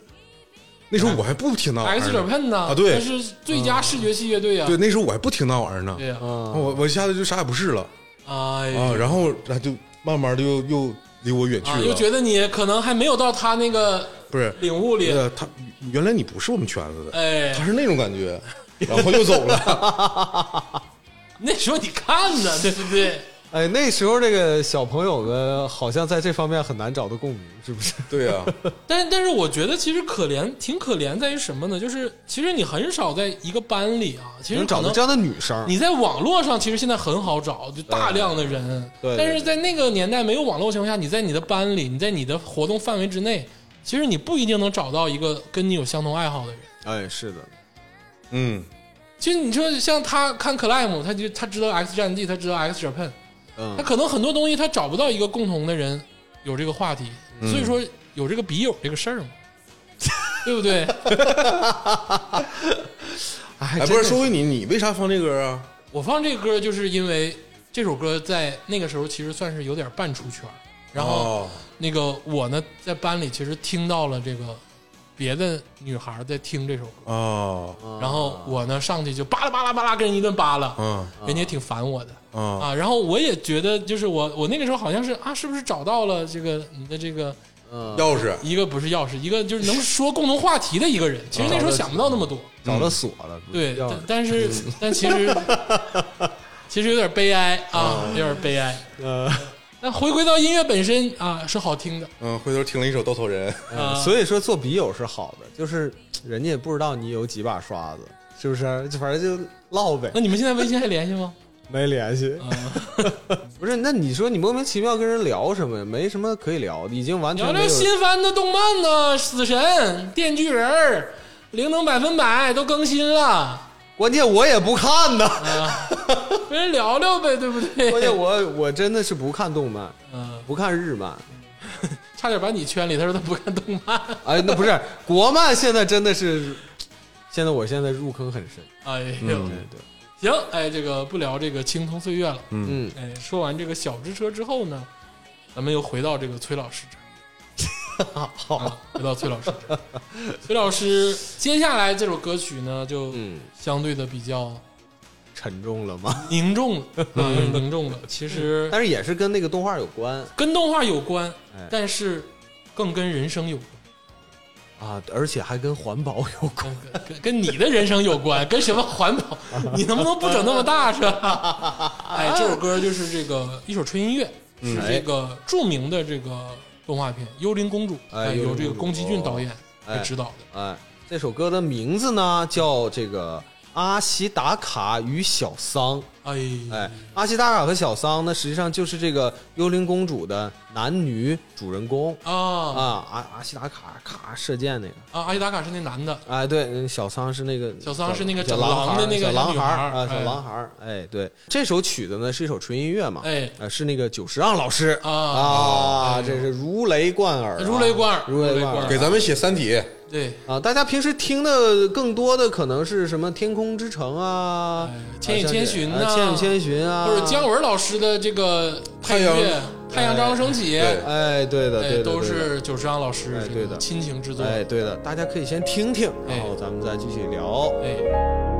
那时候我还不听那玩意儿 X 呢。者喷呢？啊对那是最佳视觉系乐队啊。对，那时候我还不听那玩意儿呢。对呀，我我一下子就啥也不是了哎啊，然后他就慢慢的又又离我远去啊，了。又觉得你可能还没有到他那个不是领悟里，呃，他原来你不是我们圈子的，哎他，是那种感觉，然后又走了。(laughs) 那时候你看呢，对不对？哎，那时候这个小朋友们好像在这方面很难找到共鸣，是不是？对啊、(laughs) 但但是我觉得其实可怜，挺可怜在于什么呢？就是其实你很少在一个班里啊，其实能能找到这样的女生，你在网络上其实现在很好找，就大量的人。对对但是在那个年代没有网络情况下，你在你的班里，你在你的活动范围之内，其实你不一定能找到一个跟你有相同爱好的人。哎，是的，嗯，其实你说像他看 Climb，他就他知道 X 战地，他知道 X Japan，嗯。他可能很多东西他找不到一个共同的人有这个话题，所以说有这个笔友这个事儿嘛，(laughs) 对不对？(laughs) 哎哎，不是，说回你，你为啥放这歌啊？我放这个歌就是因为这首歌在那个时候其实算是有点半出圈，然后哦。那个我呢在班里其实听到了这个别的女孩在听这首歌，哦，然后我呢上去就巴拉巴拉巴拉跟人一顿扒拉，嗯。人家也挺烦我的。啊啊，然后我也觉得，就是我我那个时候好像是啊，是不是找到了这个你的这个嗯，钥匙。一个不是钥匙，一个就是能说共同话题的一个人。其实那时候想不到那么多，找到锁了，对，但但是但其实其实有点悲哀啊，有点悲哀。呃，但回归到音乐本身啊，是好听的嗯，回头听了一首《稻草人》，啊，(laughs) 所以说做笔友是好的，就是人家也不知道你有几把刷子，是不是？就反正就唠呗那，你们现在微信还联系吗？(laughs) 没联系。啊，(laughs) 不是，那你说你莫名其妙跟人聊什么呀？没什么可以聊的，已经完全聊聊。新番的动漫呢，死神、电锯人儿、灵能百分百都更新了关键我也不看呢，啊，跟人聊聊呗，对不对？(laughs) 关键我我真的是不看动漫，嗯，不看日漫。(laughs) 差点把你圈里，他说他不看动漫。(laughs) 哎，那不是国漫，现在真的是，现在我现在入坑很深。哎呦，对对，行，哎，这个不聊这个青铜岁月了。嗯，哎，说完这个小之车之后呢，咱们又回到这个崔老师这儿。好，啊，回到崔老师这儿。崔老师接下来这首歌曲呢，就嗯，相对的比较沉重了吗？(laughs) 凝重了，(laughs) 啊，有点凝重了。其实但是也是跟那个动画有关跟动画有关哎，但是更跟人生有关。啊，而且还跟环保有关。跟跟跟你的人生有关，跟什么环保？你能不能不整那么大是吧？(laughs) 哎，这首歌就是这个一首纯音乐，是这个著名的这个动画片《幽灵公主》，哎，哎幽灵由这个宫崎骏导演哎给指导的。哎，这首歌的名字呢叫这个阿西达卡与小桑。哎，哎，阿西达卡和小桑呢，实际上就是这个幽灵公主的男女主人公。啊。啊。阿阿西达卡卡射箭那个，啊！阿西达卡是那男的，哎，对，嗯小桑是那个小桑是那个小整狼的那个小狼孩儿啊，小狼孩儿。哎，对，这首曲子呢是一首纯音乐嘛，哎。呃，是那个久石让老师。啊。啊，哎这是如雷贯耳啊，如雷贯耳如雷贯耳。如雷贯耳。给咱们写《三体》，对，啊！大家平时听的更多的可能是什么《天空之城》啊哎，千与千寻呐啊千与千寻》啊，或者姜文老师的这个配乐太阳《太阳照常升起》，哎，对的，哎，对的，都是久石让老师这个哎对的亲情之作。哎，对的，大家可以先听听，哎然后咱们再继续聊。哎，「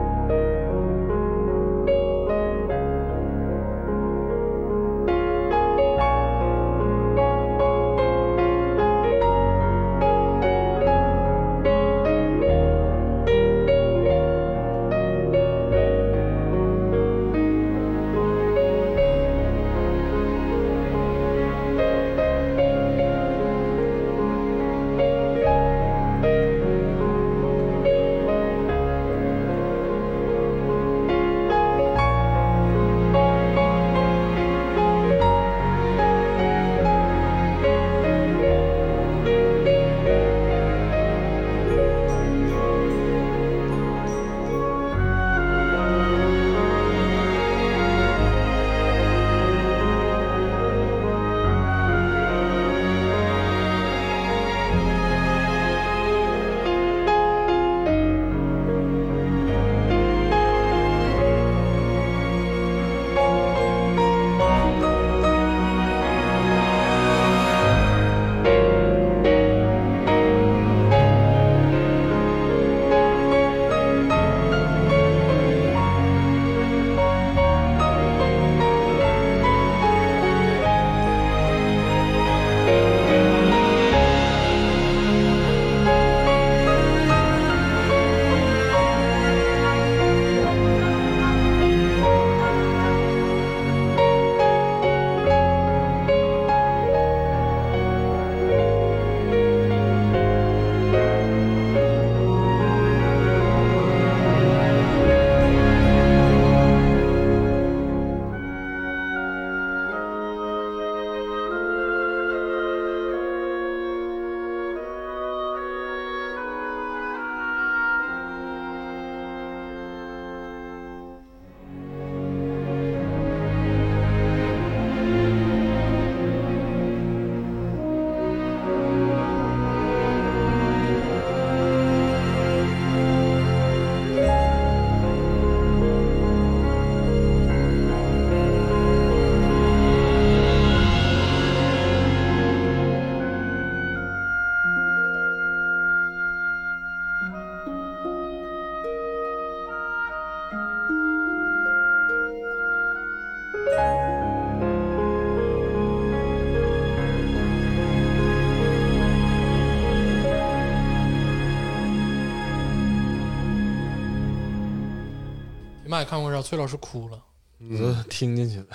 你妈也看过这，崔老师哭了。我都听进去了。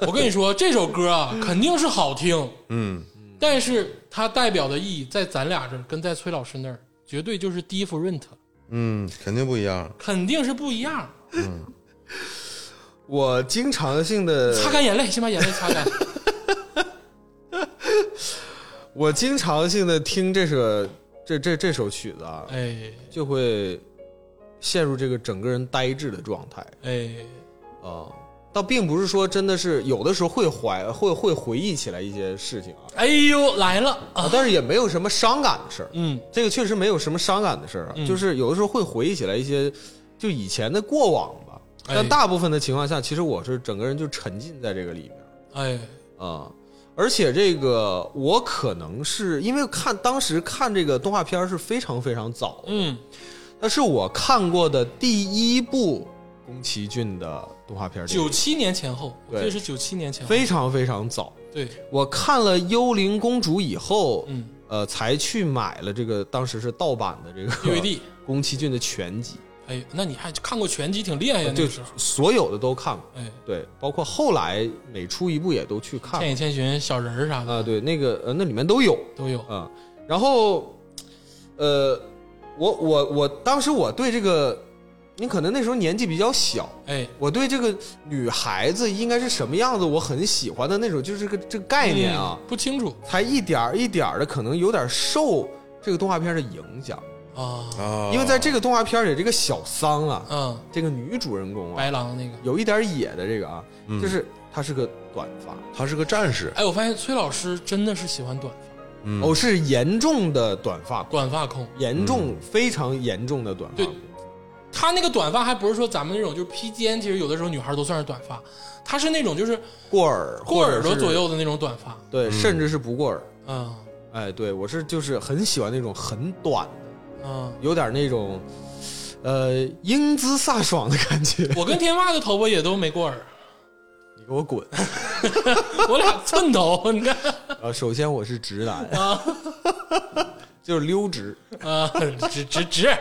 (laughs) 我跟你说，这首歌啊，肯定是好听，嗯，但是它代表的意义，在咱俩这儿跟在崔老师那儿，绝对就是 different，嗯，肯定不一样。肯定是不一样。嗯我经常性的擦干眼泪，先把眼泪擦干。(laughs) 我经常性的听这首这这这首曲子啊，哎就会陷入这个整个人呆滞的状态哎，啊。倒并不是说真的是有的时候会怀会会回忆起来一些事情啊，哎呦来了啊！啊，但是也没有什么伤感的事儿。嗯这个确实没有什么伤感的事儿啊，嗯就是有的时候会回忆起来一些就以前的过往吧。哎但大部分的情况下，其实我是整个人就沉浸在这个里面哎啊。而且这个我可能是因为看当时看这个动画片是非常非常早，嗯那是我看过的第一部宫崎骏的动画片九七年前后，我对记得是九七年前后。非常非常早。对，我看了《幽灵公主》以后，嗯呃，才去买了这个当时是盗版的这个 DVD (laughs) 宫崎骏的全集，哎，那你还看过全集，挺厉害呀，那就个时候。所有的都看过。哎，对，包括后来每出一部也都去看千与千寻、小人儿啥的啊、的对，那个呃那里面都有都有。啊、然后，呃，我我我当时我对这个，你可能那时候年纪比较小，哎，我对这个女孩子应该是什么样子，我很喜欢的那种，就是这个这个概念啊，嗯不清楚才一点儿一点儿的可能有点受这个动画片的影响，啊。啊，因为在这个动画片里，这个小桑啊，嗯，这个女主人公啊，白狼那个。有一点野的这个啊，嗯就是她是个短发，她是个战士，哎，我发现崔老师真的是喜欢短发，嗯哦，是严重的短发控，短发控。严重、非常严重的短发。他那个短发还不是说咱们那种就是披肩，其实有的时候女孩都算是短发，他是那种就是过耳过耳朵左右的那种短发。对，甚至是不过耳。嗯哎，对我是就是很喜欢那种很短的，嗯，有点那种呃英姿飒爽的感觉。我跟天霸的头发也都没过耳，你给我滚！(laughs) 我俩寸头，你看啊，首先我是直男，啊就是溜直。啊，直直直，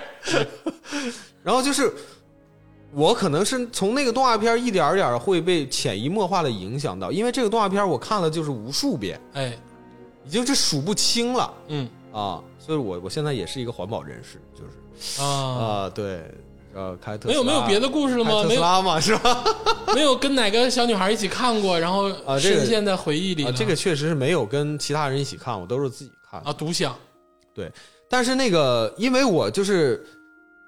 然后就是我可能是从那个动画片一点点会被潜移默化的影响到，因为这个动画片我看了就是无数遍，哎，已经是数不清了嗯啊。所以我我现在也是一个环保人士，就是啊，啊，对，呃，开特斯拉。没有没有别的故事了吗？特没有。斯拉嘛，是吧？(laughs) 没有跟哪个小女孩一起看过，然后深陷在回忆里这个确实是没有跟其他人一起看，我都是自己看。啊独享，对但是那个，因为我就是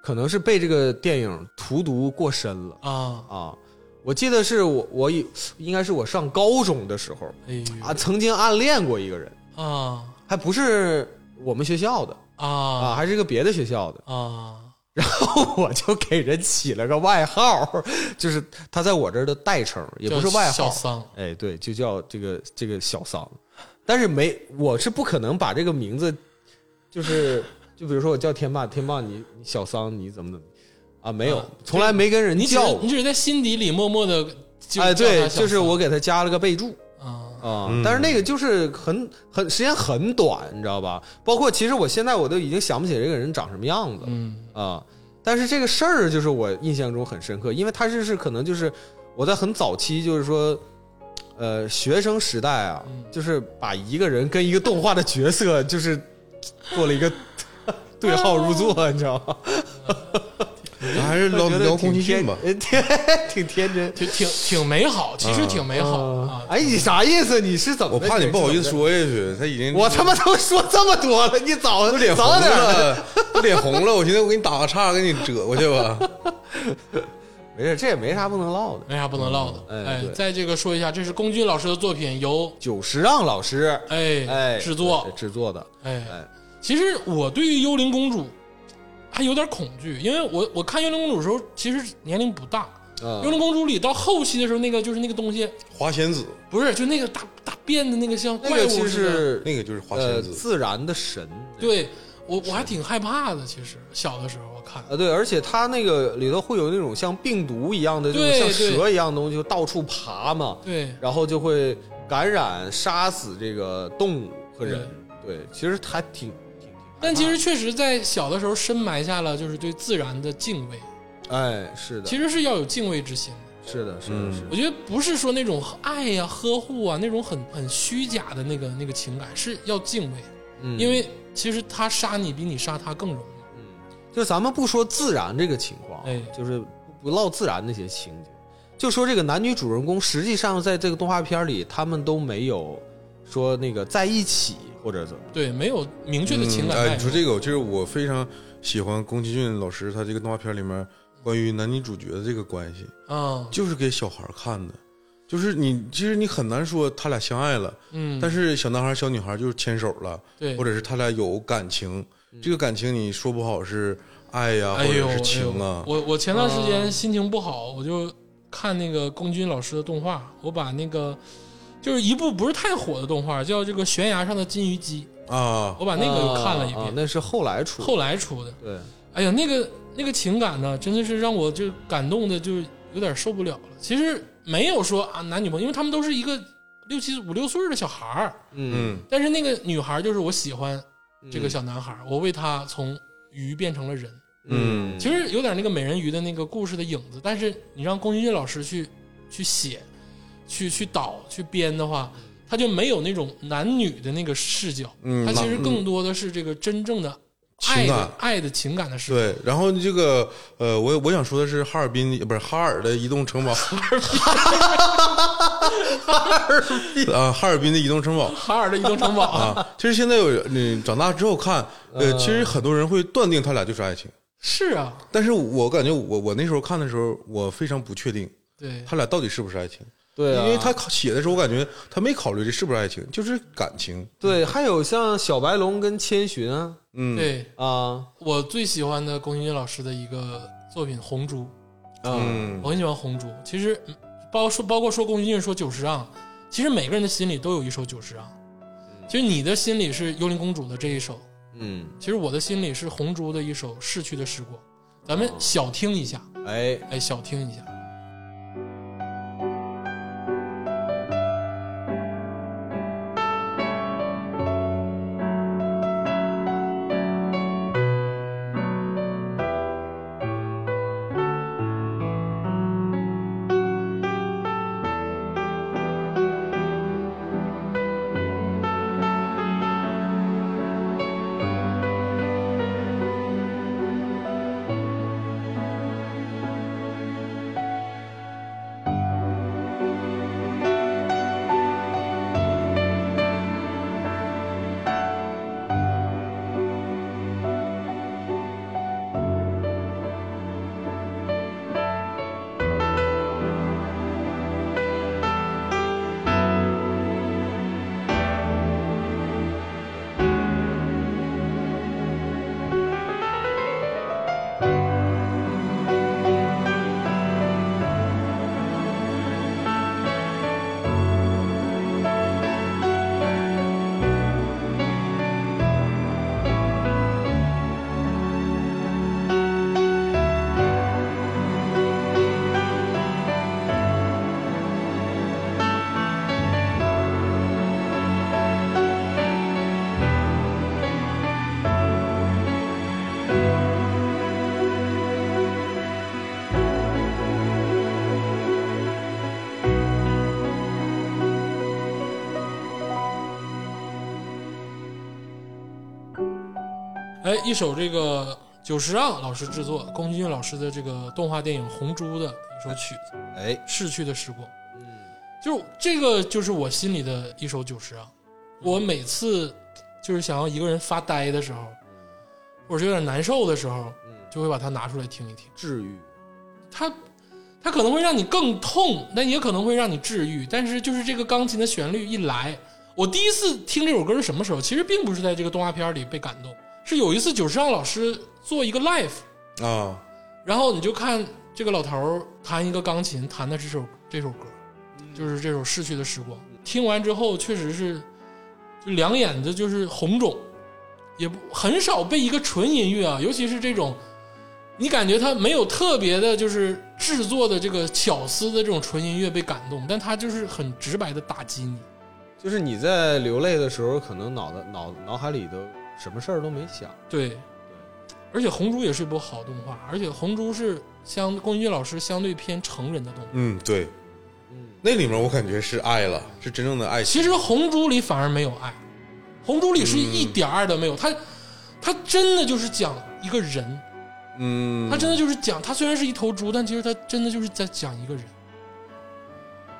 可能是被这个电影荼毒过深了。啊，啊。我记得是我我有应该是我上高中的时候哎啊，曾经暗恋过一个人，啊。还不是我们学校的。啊，啊还是一个别的学校的。啊然后 (laughs) 我就给人起了个外号，就是他在我这儿的代称，也不是外号，小桑哎，对，就叫这个这个小桑。但是没，我是不可能把这个名字，就是就比如说我叫天霸，天霸你你小桑你怎么怎么啊？没有啊，从来没跟人叫过你。只是在心底里默默的就哎，对，就是我给他加了个备注啊但是那个就是很很时间很短，你知道吧？包括其实我现在我都已经想不起这个人长什么样子了。嗯啊，但是这个事儿就是我印象中很深刻，因为他是是可能就是我在很早期就是说，呃，学生时代啊，嗯就是把一个人跟一个动画的角色就是做了一个 (laughs) 对号入座，你知道吗？(laughs) 咱 (laughs) 还是聊聊宫崎骏吧。(laughs) 挺天真。挺挺挺美好，其实挺美好啊。哎，你啥意思？你是怎么？我怕你不好意思，说下去，他已经我他妈都说这么多了，你早都脸红早点儿。了，都脸红了。我寻思我给你打个岔，给你折过去吧。(laughs) 没事，这也没啥不能唠的。没啥不能唠的。哎嗯哎对，在这个说一下，这是龚俊老师的作品，由久石让老师哎哎制作。制作的，哎哎，其实我对于幽灵公主还有点恐惧，因为我我看幽灵公主的时候，其实年龄不大。嗯幽灵公主里到后期的时候，那个就是那个东西，花仙子不是就那个大大变的那个像怪物那个其实似的。是那个就是花呃仙子，自然的神。对我我还挺害怕的，其实小的时候我看。啊，对，而且它那个里头会有那种像病毒一样的，就是像蛇一样的东西，就到处爬嘛，对，然后就会感染、杀死这个动物和人。对，其实还挺。但其实确实在小的时候深埋下了就是对自然的敬畏。哎，是的，其实是要有敬畏之心的。是的，是的，嗯是的我觉得不是说那种爱呀、呵护啊那种很很虚假的那个那个情感，是要敬畏，嗯因为其实他杀你比你杀他更容易。嗯就咱们不说自然这个情况，哎就是不唠自然那些情节，就说这个男女主人公，实际上在这个动画片里，他们都没有说那个在一起或者怎么，对，没有明确的情感嗯哎，你说这个，就是我非常喜欢宫崎骏老师他这个动画片里面关于男女主角的这个关系，啊，就是给小孩看的。就是你，其实你很难说他俩相爱了，嗯，但是小男孩、小女孩就是牵手了，对，或者是他俩有感情。这个感情你说不好是爱呀，哎，或者是情哎啊呦。我我前段时啊间心情不好，我就看那个宫军老师的动画，我把那个就是一部不是太火的动画，叫这个悬崖上的金鱼姬，啊。我把那个又看了一遍，啊啊那是后来出的，后来出的。对，哎呀，那个那个情感呢，真的是让我就感动的就有点受不了了。其实没有说啊男女朋友，因为他们都是一个六七五六岁的小孩儿，嗯，嗯但是那个女孩就是我喜欢这个嗯。小男孩，我为他从鱼变成了人。嗯。其实有点那个美人鱼的那个故事的影子，但是你让宫崎骏老师去去写、去去导、去编的话，他就没有那种男女的那个视角，嗯他其实更多的是这个真正的爱的感。爱的情感的视角。对，然后这个呃，我我想说的是哈尔滨不是哈尔的移动城堡，(laughs) 啊，哈尔滨的移动城堡哈尔的移动城堡。啊，啊，其实现在有你长大之后看，呃，其实很多人会断定他俩就是爱情，是啊，但是我感觉我我那时候看的时候，我非常不确定对，他俩到底是不是爱情，对啊，因为他写的时候，我感觉他没考虑这是不是爱情，就是感情，对，还有像小白龙跟千寻啊。嗯，对。啊。我最喜欢的宫崎骏老师的一个作品《红猪》，啊，嗯。我很喜欢《红猪》。其实嗯包括说包括说宫崎骏说久石让，其实每个人的心里都有一首久石让。其实你的心里是幽灵公主的这一首，嗯，其实我的心里是红猪的一首逝去的时光。咱们小听一下，哎，哎，小听一下。一首这个久石让老师制作、宫崎骏老师的这个动画电影《红猪》的一首曲子哎，《逝去的时光》。嗯就这个就是我心里的一首久石让。我每次就是想要一个人发呆的时候，或者是有点难受的时候，就会把它拿出来听一听。治愈，它它可能会让你更痛，但也可能会让你治愈。但是就是这个钢琴的旋律一来，我第一次听这首歌是什么时候？其实并不是在这个动画片里被感动，是有一次九十让老师做一个 live，啊，然后你就看这个老头儿弹一个钢琴，弹的这首这首歌，就是这首《逝去的时光》。听完之后，确实是就两眼子就是红肿，也不很少被一个纯音乐啊，尤其是这种你感觉他没有特别的，就是制作的这个巧思的这种纯音乐被感动，但他就是很直白的打击你。就是你在流泪的时候，可能脑袋脑脑海里都什么事儿都没想，对，而且《红猪》也是一部好动画，而且《红猪》是相宫崎骏老师相对偏成人的动画。嗯，对，那里面我感觉是爱了，是真正的爱情。其实《红猪》里反而没有爱，《红猪》里是一点爱都没有，他他真的就是讲一个人，嗯，他真的就是讲他虽然是一头猪，但其实他真的就是在讲一个人。《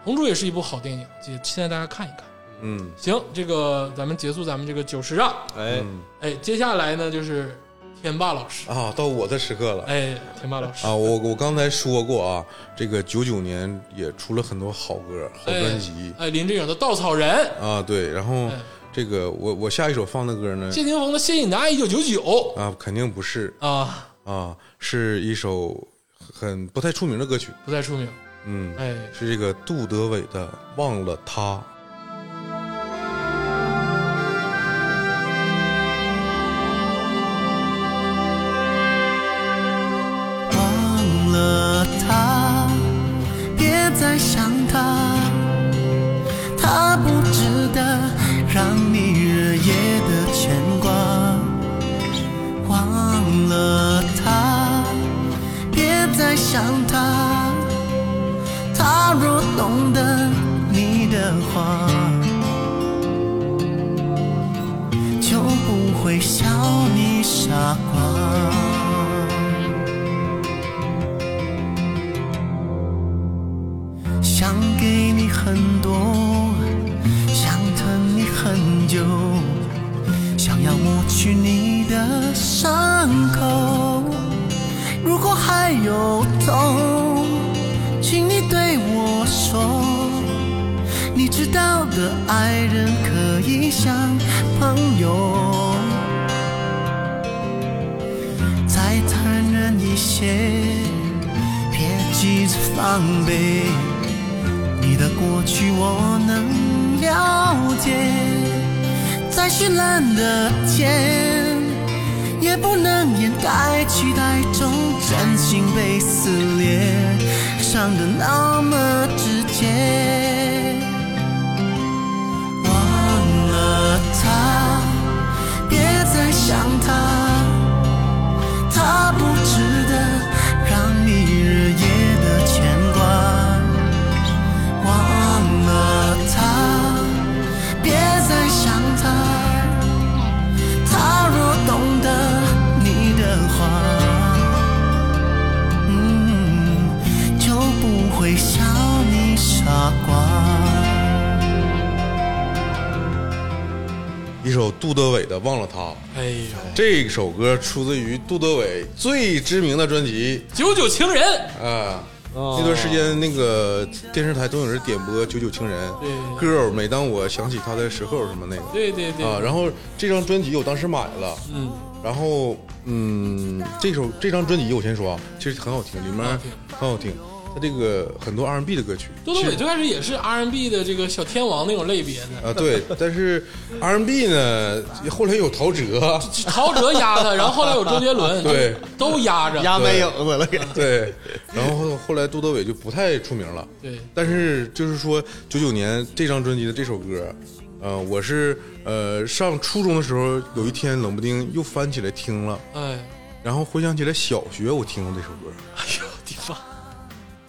红猪》也是一部好电影，也期待大家看一看。嗯。行，这个咱们结束咱们这个九十让，哎，嗯。哎，接下来呢就是天霸老师，啊，到我的时刻了。哎，天霸老师。啊，我我刚才说过啊，这个九九年也出了很多好歌、好专辑哎，林志颖的《稻草人》，啊，对，然后哎这个我我下一首放的歌呢谢霆锋的《谢谢你的爱一九九九》啊，肯定不是啊，啊，是一首很不太出名的歌曲，不太出名，嗯，哎，是这个杜德伟的《忘了他》。想他，他若懂得你的话，就不会笑你傻瓜。想给你很多，想疼你很久，想要抹去你的伤口。如果还有痛，请你对我说，你知道的，爱人可以像朋友，再坦然一些。别急着防备，你的过去我能了解。在绚烂的天，也不能掩盖期待中真心被撕裂，伤得那么直接。忘了他，别再想他。他不知一首杜德伟的《忘了他》。哎呦，这首歌出自于杜德伟最知名的专辑九九情人，啊。哦。那段时间，那个电视台总有人点播《九九情人》对，Girl，每当我想起他的时候，什么那个。对对对，啊。然后这张专辑我当时买了，嗯，然后嗯，这首这张专辑我先说啊，其实很好听，里面很好听很好听。它这个很多 R&B 的歌曲，杜德伟最开始也是 R&B 的这个小天王那种类别的，啊，对，但是 R&B 呢，后来有陶喆，陶喆压他，(laughs) 然后后来有周杰伦，对，都压着，压没影子了，给对，然后后后来杜德伟就不太出名了。对，但是就是说，九九年这张专辑的这首歌，呃，我是呃上初中的时候，有一天冷不丁又翻起来听了，哎，然后回想起来小学我听过这首歌，哎呦。地方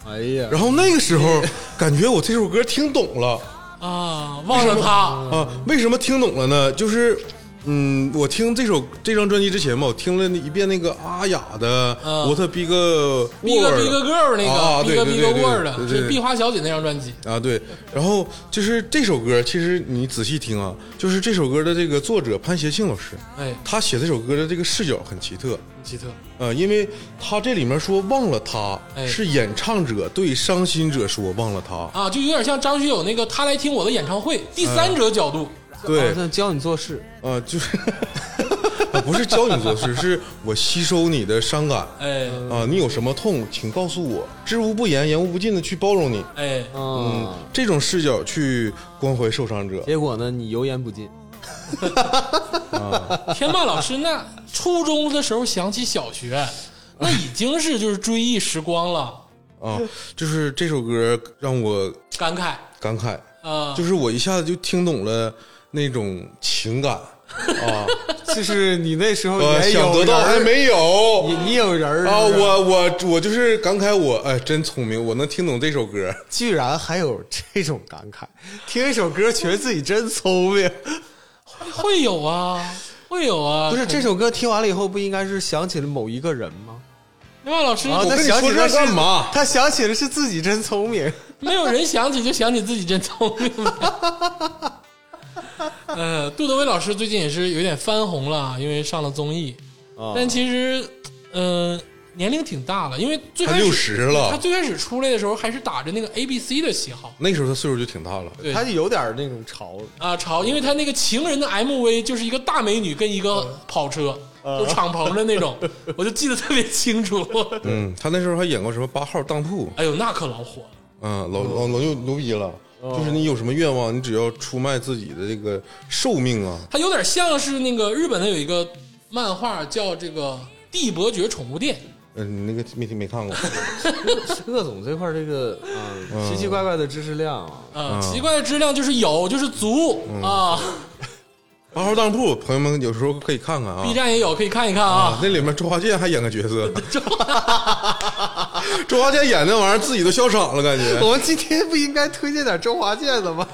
哎呀，然后那个时候感觉我这首歌听懂了啊，忘了他，啊，为什么听懂了呢？就是。嗯，我听这首这张专辑之前吧，我听了一遍那个阿雅的嗯《What Big 逼个逼个 girl 那啊个，逼个逼个对对对对 word 的，是壁花小姐那张专辑，啊，对，然后就是这首歌，其实你仔细听啊，就是这首歌的这个作者潘协庆老师，哎，他写这首歌的这个视角很奇特，很奇特，呃，因为他这里面说忘了他，哎。是演唱者对伤心者说忘了他，啊，就有点像张学友那个他来听我的演唱会，第三者角度，对。教你做事，啊，就是 (laughs) 啊不是教你做事，是我吸收你的伤感哎。啊，你有什么痛，请告诉我，知无不言，言无不尽的去包容你，哎，嗯嗯，，这种视角去关怀受伤者，结果呢，你油盐不进，(laughs) 天霸老师那初中的时候想起小学，那已经是就是追忆时光了，啊，就是这首歌让我感慨感慨，啊，就是我一下子就听懂了那种情感，(laughs) 啊，就是你那时候我也有想得到人还没有你你有人儿啊！我我我就是感慨我哎，真聪明，我能听懂这首歌。居然还有这种感慨，听一首歌觉得自己真聪明。会有啊，会有啊。不是这首歌听完了以后，不应该是想起了某一个人吗？另外老师，啊，他我跟你想起的是说这干嘛他想起的是自己真聪明。(laughs) 没有人想起就想起自己真聪明。呃，杜德伟老师最近也是有点翻红了啊，因为上了综艺，啊但其实，呃，年龄挺大了，因为最开始60了他最开始出来的时候还是打着那个 A B C 的旗号那时候他岁数就挺大了，对他就有点那种潮啊，潮，因为他那个情人的 MV 就是一个大美女跟一个跑车，就敞篷的那种，我就记得特别清楚。嗯，他那时候还演过什么八号当铺，哎呦，那可老火了。嗯，老老老牛牛逼了。就是你有什么愿望，你只要出卖自己的这个寿命啊，它有点像是那个日本的有一个漫画叫这个《地伯爵宠物店》，嗯，你那个没听没看过，(laughs) 鄂总这块儿这个啊奇奇怪怪的知识量啊，啊，奇怪的知识量就是有，就是足啊。八号当铺，朋友们有时候可以看看啊 B 站也有，可以看一看啊。那里面周华健还演个角色，(laughs) 周华健演那玩意儿自己都笑场了，感觉。我们今天不应该推荐点周华健的吗？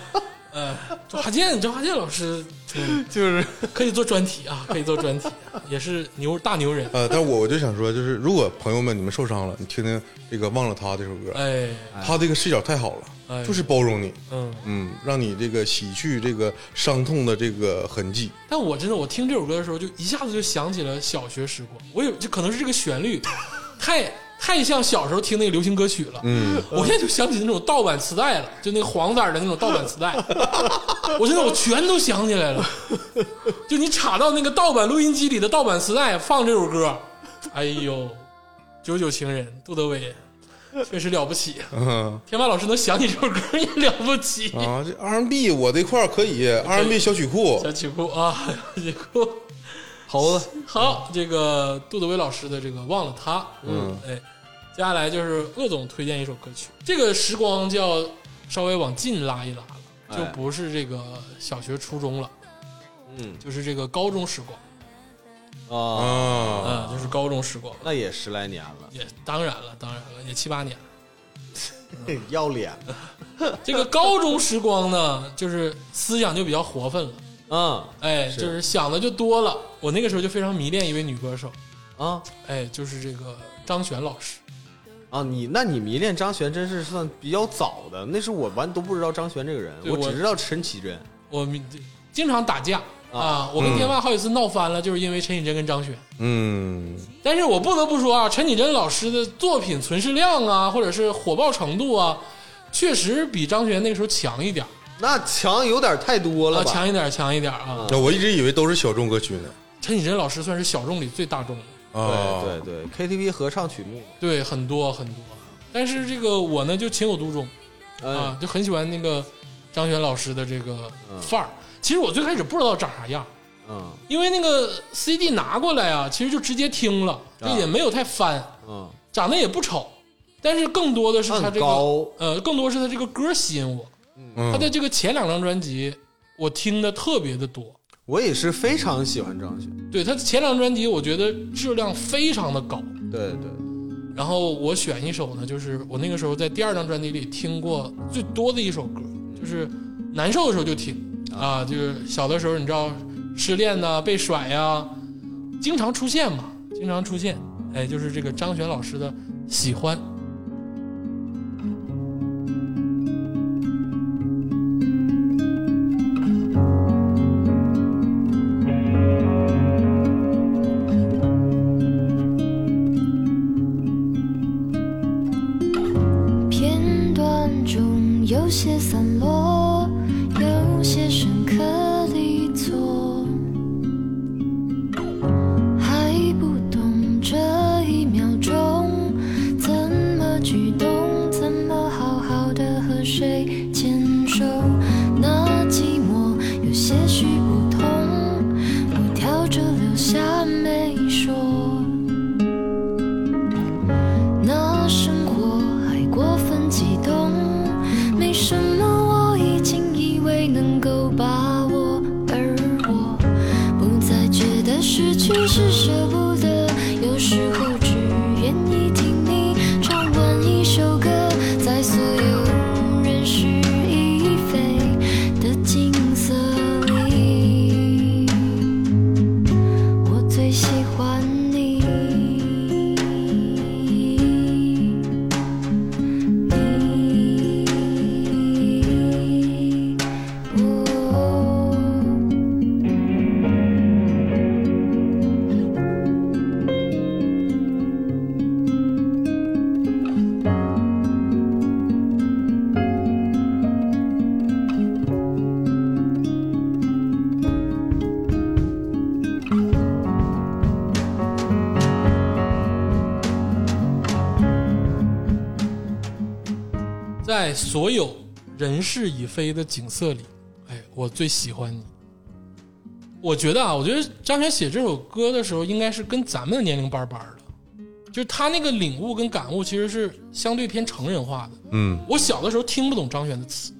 呃，周华健，周华健老师嗯 (laughs) 就是可以做专题啊，可以做专题，也是牛大牛人。呃，但我我就想说，就是如果朋友们你们受伤了，你听听这个《忘了他》这首歌，哎，他这个视角太好了，哎就是包容你，嗯，嗯，让你这个洗去这个伤痛的这个痕迹。但我真的，我听这首歌的时候，就一下子就想起了小学时光。我有，就可能是这个旋律 (laughs) 太太像小时候听那个流行歌曲了。嗯，我现在就想起那种盗版磁带了，就那个黄色的那种盗版磁带，(laughs) 我真的我全都想起来了。就你插到那个盗版录音机里的盗版磁带放这首歌，哎呦，九九情人杜德伟 (laughs) 确实了不起。嗯。天霸老师能想起这首歌也了不起。啊，这 R&B 我这块儿可以，R&B 小曲库。小曲库啊，小曲库。猴子好，这个杜德伟老师的这个忘了他，嗯，哎，接下来就是鄂总推荐一首歌曲，这个时光就要稍微往近拉一拉了，哎。就不是这个小学初中了，嗯。就是这个高中时光，啊，啊，嗯，就是高中时光，那也十来年了，也当然了，当然了，也七八年了。要脸 (laughs) 这个高中时光呢，就是思想就比较活泛了，嗯。哎，是。就是想的就多了。我那个时候就非常迷恋一位女歌手，啊。哎，就是这个张悬老师。啊！你那你迷恋张悬真是算比较早的，那时候我完都不知道张悬这个人，我我只知道陈绮贞。我们经常打架啊啊，我跟天霸好几次闹翻了，就是因为陈绮贞跟张悬。嗯，但是我不得不说啊，陈绮贞老师的作品存世量啊，或者是火爆程度啊，确实比张悬那个时候强一点儿那强有点太多了啊，强一点，强一点啊。那我一直以为都是小众歌曲呢。陈绮贞老师算是小众里最大众的，啊，对对对，KTV 合唱曲目，对，很多很多。但是这个我呢，就情有独钟嗯啊，就很喜欢那个张悬老师的这个嗯范儿。其实我最开始不知道长啥样。嗯。因为那个 CD 拿过来啊，其实就直接听了，这也没有太翻，嗯，长得也不丑，但是更多的是他这个呃，更多是他这个歌吸引我。嗯。他的这个前两张专辑我听的特别的多，我也是非常喜欢张悬，对他前两张专辑我觉得质量非常的高。对对，然后我选一首呢，就是我那个时候在第二张专辑里听过最多的一首歌，就是难受的时候就听啊，就是小的时候你知道失恋呐、被甩呀、经常出现嘛，经常出现，哎，就是这个张悬老师的《喜欢》。只是舍不事已非的景色里，哎，我最喜欢你。我觉得啊，我觉得张悬写这首歌的时候，应该是跟咱们的年龄班班的，就是他那个领悟跟感悟其实是相对偏成人化的。嗯我小的时候听不懂张悬的词，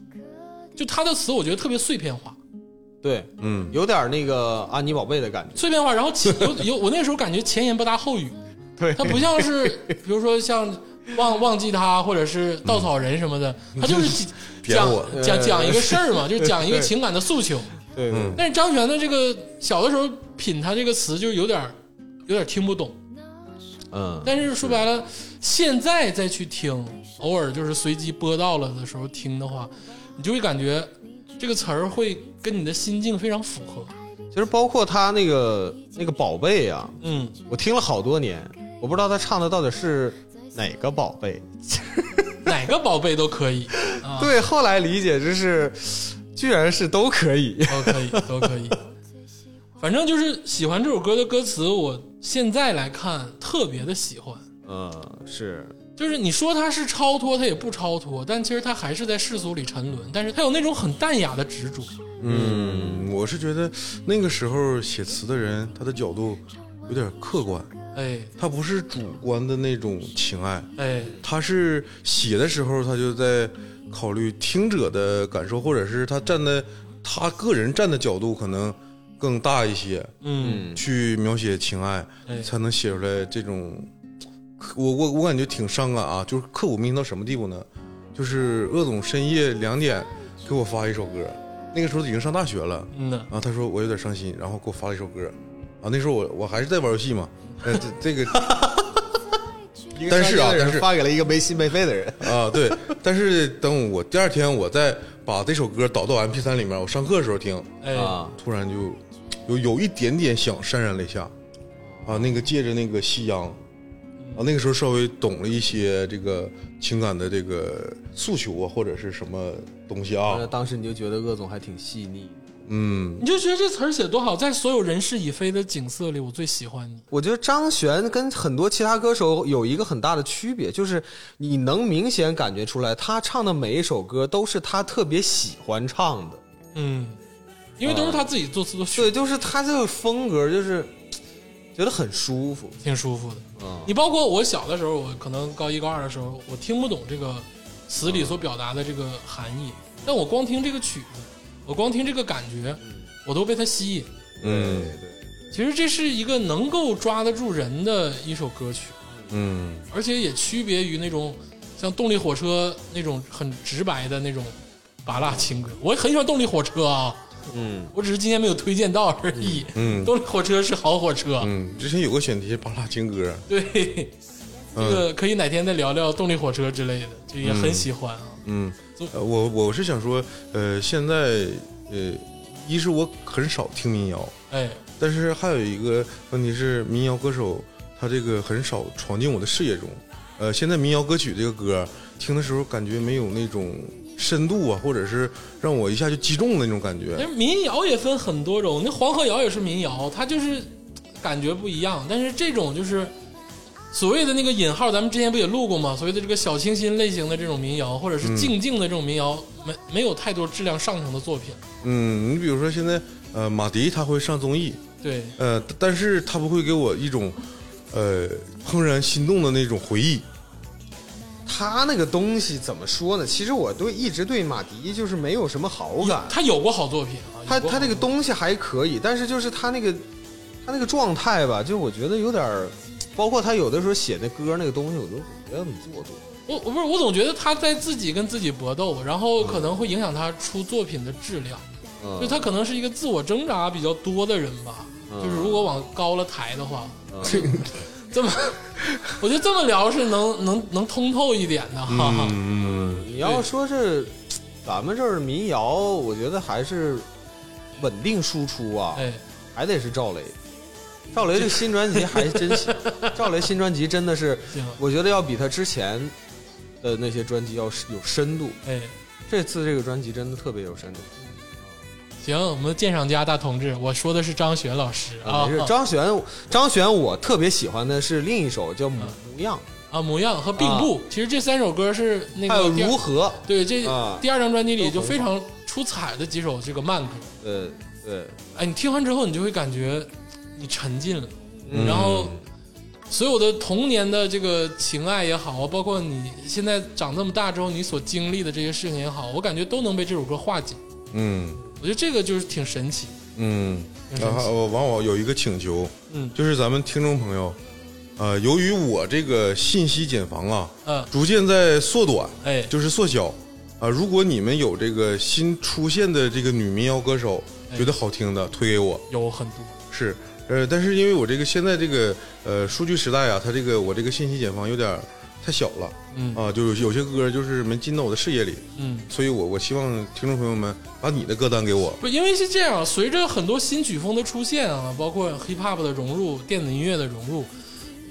就他的词，我觉得特别碎片化，对，嗯有点那个安妮宝贝的感觉。碎片化，然后前有有我那时候感觉前言不搭后语，(laughs) 对它不像是比如说像忘忘记他或者是稻草人什么的，他就是 (laughs) 讲讲讲一个事儿嘛，就是讲一个情感的诉求。对但是张悬的这个小的时候品他这个词就有点有点听不懂，嗯，但是说白了，现在再去听，偶尔就是随机播到了的时候听的话，你就会感觉这个词儿会跟你的心境非常符合。其实包括他那个那个宝贝啊，嗯，我听了好多年，我不知道他唱的到底是哪个宝贝。(laughs) 哪个宝贝都可以啊，对，后来理解就是，居然是都可以。都可以，都可以。反正就是喜欢这首歌的歌词，我现在来看特别的喜欢。嗯，是，就是你说它是超脱，它也不超脱，但其实它还是在世俗里沉沦，但是它有那种很淡雅的执着。嗯，我是觉得那个时候写词的人，他的角度有点客观，哎。他不是主观的那种情爱，哎，他是写的时候他就在考虑听者的感受，或者是他站在他个人站的角度可能更大一些，嗯，去描写情爱，哎。才能写出来这种。我我我感觉挺伤感啊，就是刻骨铭心到什么地步呢？就是鄂总深夜两点给我发一首歌，那个时候已经上大学了，嗯呐，然后他说我有点伤心，然后给我发了一首歌，啊，那时候我我还是在玩游戏嘛，呃，这这个 (laughs) 但是啊但是发给了一个没心没肺的人。啊对，但是等我第二天我再把这首歌导到 MP 三里面，我上课的时候听，哎，啊，突然就有有一点点想潸然泪下，啊，那个借着那个夕阳，啊，那个时候稍微懂了一些这个情感的这个诉求啊，或者是什么东西啊那，当时你就觉得鄂总还挺细腻。嗯你就觉得这词儿写多好，在所有人事已非的景色里，我最喜欢你。我觉得张悬跟很多其他歌手有一个很大的区别，就是你能明显感觉出来，他唱的每一首歌都是他特别喜欢唱的。嗯，因为都是他自己作词作曲，对，就是他这个风格，就是觉得很舒服。挺舒服的。嗯你包括我小的时候，我可能高一高二的时候，我听不懂这个词里所表达的这个含义，但我光听这个曲子，我光听这个感觉，我都被它吸引。嗯。其实这是一个能够抓得住人的一首歌曲，嗯。而且也区别于那种像动力火车那种很直白的那种拔辣情歌。我很喜欢动力火车啊，嗯，我只是今天没有推荐到而已。嗯。动力火车是好火车，嗯，之前有个选题是巴拉情歌，对，这个可以哪天再聊聊动力火车之类的，就也很喜欢啊。嗯就，呃我我是想说，呃，现在呃，一是我很少听民谣，哎，但是还有一个问题是，民谣歌手他这个很少闯进我的视野中。呃，现在民谣歌曲这个歌听的时候，感觉没有那种深度啊，或者是让我一下就击中的那种感觉。但是民谣也分很多种，那黄河谣也是民谣，它就是感觉不一样。但是这种就是所谓的那个引号，咱们之前不也录过吗？所谓的这个小清新类型的这种民谣，或者是静静的这种民谣，没没有太多质量上乘的作品。嗯，你比如说现在，呃，马迪他会上综艺，对，呃，但是他不会给我一种，呃，怦然心动的那种回忆。他那个东西怎么说呢？其实我对一直对马迪就是没有什么好感。他有过好作品啊，他他那个东西还可以，但是就是他那个他那个状态吧，就我觉得有点儿，包括他有的时候写那歌那个东西，我都觉得很做作。我我不是我总觉得他在自己跟自己搏斗，然后可能会影响他出作品的质量。嗯，就他可能是一个自我挣扎比较多的人吧。嗯就是如果往高了抬的话，嗯 (laughs) 这么，我觉得这么聊是能能能通透一点的哈。哈。嗯，你要说是咱们这儿民谣，我觉得还是稳定输出啊，哎，还得是赵雷。赵雷的新专辑还真行，(laughs) 赵雷新专辑真的是，我觉得要比他之前的那些专辑要有深度。哎，这次这个专辑真的特别有深度。行，我们的鉴赏家大同志，我说的是张悬老师。啊，没事，张悬，张悬，我特别喜欢的是另一首叫《模样啊模样和并步，其实这三首歌是那》，还有个如何，对这啊。第二张专辑里就非常出彩的几首这个慢歌，呃，对，哎，你听完之后你就会感觉你沉浸了，嗯然后所有的童年的这个情爱也好，包括你现在长这么大之后你所经历的这些事情也好，我感觉都能被这首歌化解。嗯我觉得这个就是挺神奇。嗯，然后我往往有一个请求，嗯就是咱们听众朋友，呃，由于我这个信息茧房啊，嗯，逐渐在缩短，哎，就是缩小啊。如果你们有这个新出现的这个女民谣歌手，哎觉得好听的，推给我。有很多。是，呃，但是因为我这个现在这个呃数据时代啊，它这个我这个信息茧房有点太小了嗯啊，就有有些歌就是没进到我的视野里，嗯，所以我我希望听众朋友们把你的歌单给我。不，因为是这样，随着很多新曲风的出现啊，包括 hip hop 的融入、电子音乐的融入，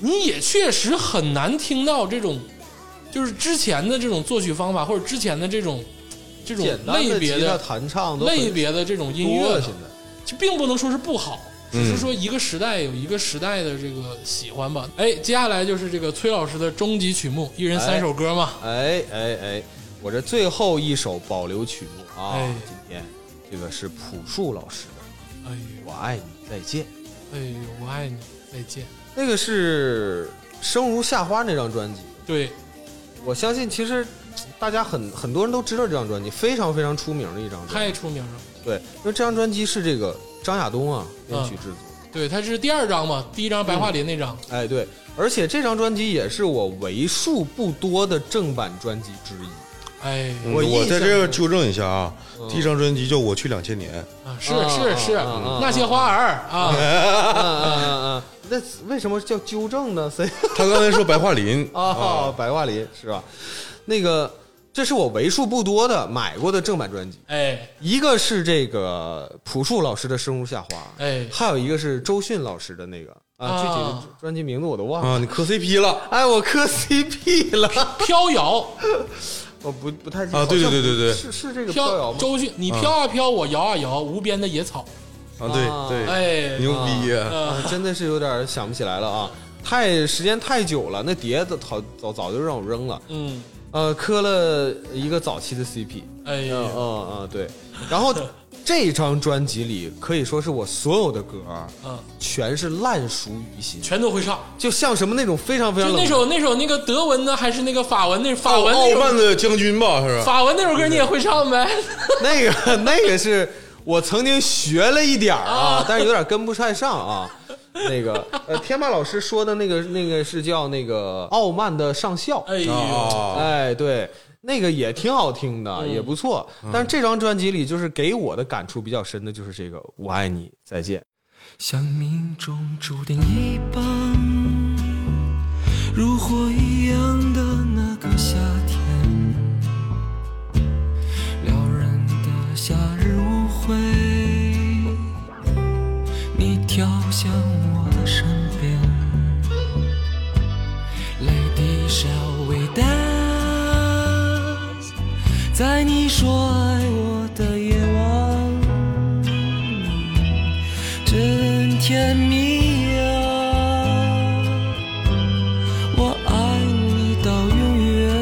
你也确实很难听到这种，就是之前的这种作曲方法，或者之前的这种这种类别的弹唱类别的这种音乐现在。就并不能说是不好，只嗯是说一个时代有一个时代的这个喜欢吧。哎，接下来就是这个崔老师的终极曲目，一人三首歌嘛。哎哎哎，我这最后一首保留曲目啊，哎今天这个是朴树老师的哎《我爱你再见》，呦，哎呦，我爱你，再见。那个是《生如夏花》那张专辑。对，我相信其实大家很很多人都知道这张专辑，非常非常出名的一张专辑。太出名了。对，因为这张专辑是这个张亚东啊编曲制作。对，他是第二张嘛，第一张白桦林那张。哎，对，而且这张专辑也是我为数不多的正版专辑之一。哎，嗯我我在这儿纠正一下啊，嗯第一张专辑叫《我去两千年》，啊，是啊是是，啊啊啊那些花儿啊，嗯嗯嗯嗯，那为什么叫纠正呢？谁？他刚才说白桦林啊，(laughs) 白桦林是吧？那个，这是我为数不多的买过的正版专辑，哎。一个是这个朴树老师的《生如夏花》，哎，还有一个是周迅老师的那个啊，啊。具体的专辑名字我都忘了。啊，你磕 CP 了。哎，我磕 CP 了，飘摇。(laughs) 我不不太记得。啊对对好像对。对对是是这个飘摇吗？周迅，你飘啊飘，我摇啊摇，无边的野草。啊，对啊。对，哎，牛逼啊，真的是有点想不起来了啊，太时间太久了，那碟子早早早就让我扔了。嗯，呃，磕了一个早期的 CP，哎嗯嗯嗯，对。然后这张专辑里可以说是我所有的歌嗯，全是烂熟于心，全都会唱。就像什么那种非常非常冷就那首那首那个德文的还是那个法文那法文那首慢的将军吧，是吧？法文那首歌你也会唱呗？(laughs) 那个那个是我曾经学了一点儿啊，但是有点跟不太上啊。(laughs) 那个呃，天霸老师说的那个那个是叫那个傲慢的上校，哎呦，啊，哎，对，那个也挺好听的，嗯也不错。但是这张专辑里，就是给我的感触比较深的，就是这个《我爱你，再见》。像命中注定一般，如火一样的那个夏天，撩人的夏日向我的身边，Lady shall we dance？在你说爱我的夜晚。真甜蜜啊！我爱你到永远，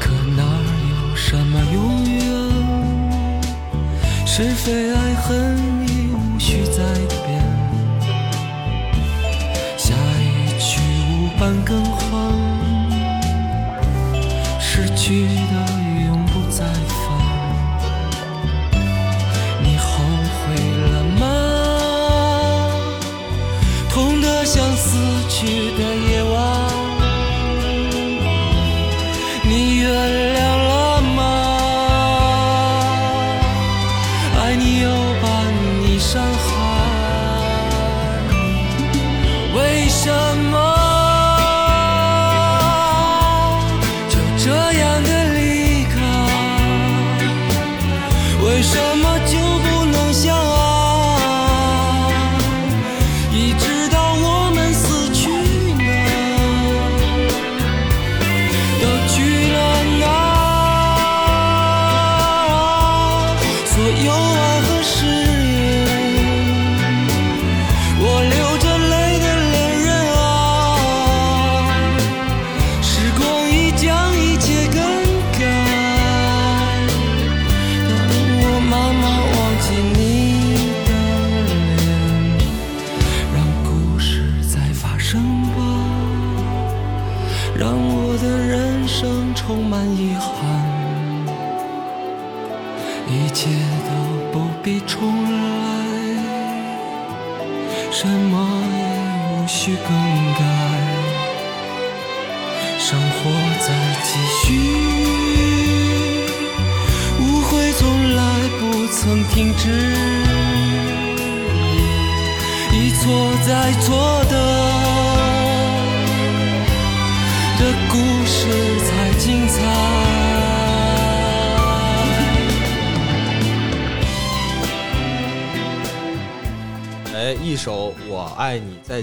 可哪有什么永远？是非爱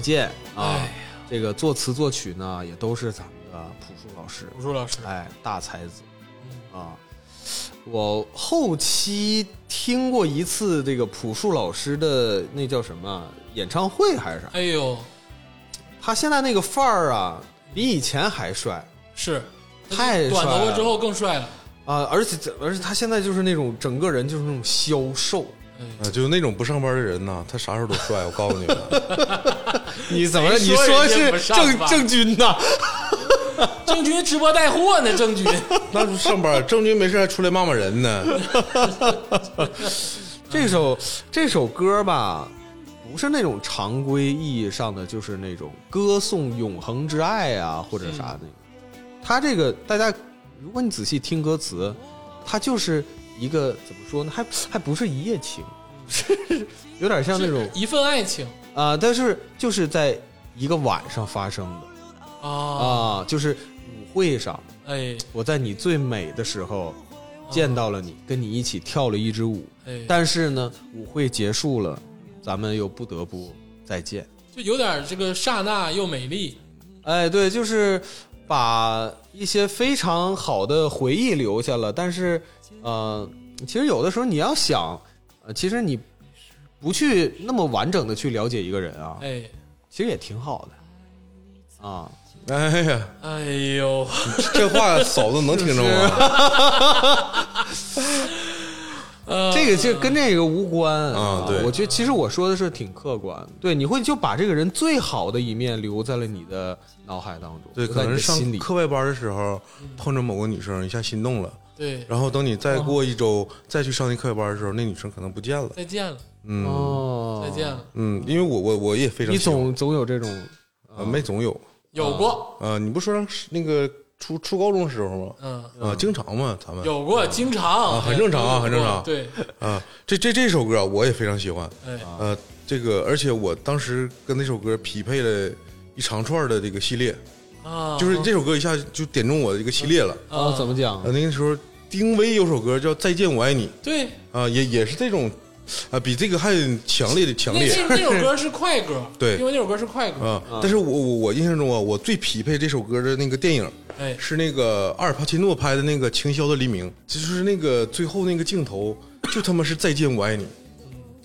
见》啊这个作词作曲呢也都是咱们的朴树老师，朴树老师，哎，大才子啊。我后期听过一次这个朴树老师的那叫什么演唱会还是啥，哎呦，他现在那个范儿啊，比以前还帅。是。太短头帅了。发之后更帅了。啊！而且而且他现在就是那种整个人就是那种消瘦，哎啊，就是那种不上班的人呢，他啥时候都帅。我告诉你们，(laughs) 你怎么了？你说是郑郑钧呐？郑钧直播 (laughs) 带货呢，郑钧。那就上班，郑钧没事还出来骂骂人呢。(laughs) 这首这首歌吧，不是那种常规意义上的，就是那种歌颂永恒之爱啊，或者啥的。他这个大家，如果你仔细听歌词，他就是一个怎么说呢？还还不是一夜情，是 (laughs) 有点像那种一份爱情啊、但是就是在一个晚上发生的啊，啊、就是舞会上，哎我在你最美的时候见到了你，跟你一起跳了一支舞。哎，但是呢，舞会结束了，咱们又不得不再见。就有点这个刹那又美丽。哎，对，就是把一些非常好的回忆留下了，但是，呃，其实有的时候你要想，呃，其实你不去那么完整的去了解一个人啊，哎其实也挺好的，啊，哎呀，哎呦，这话 (laughs) 嫂子能听着吗？(laughs) 呃这个就跟这个无关啊对我觉得其实我说的是挺客观，对，你会就把这个人最好的一面留在了你的脑海当中，对，可能。上课外班的时候碰着某个女生，一下心动了，对，然后等你再过一周再去上那课外班的时候，那女生可能不见了。再见了，嗯。哦，再见了，嗯，因为我我我也非常你总总有这种呃没总有。有过，呃，你不说让那个初初高中的时候吗？嗯，啊，经常嘛，咱们。有过，经常。啊很正常啊哎很正常。对，啊，这这这首歌啊我也非常喜欢，哎，呃，这个而且我当时跟那首歌匹配了一长串的这个系列，啊，就是这首歌一下就点中我的一个系列了。啊，怎么讲？呃，？那个时候丁薇有首歌叫《再见我爱你》对，啊，也也是这种啊，比这个还强烈的强烈。那首歌是快歌，(laughs) 对。因为那首歌是快歌，啊。但是我我我印象中啊，我最匹配这首歌的那个电影哎，是那个阿尔帕奇诺拍的那个《情宵的黎明》，就是那个最后那个镜头，就他妈是再见我爱你。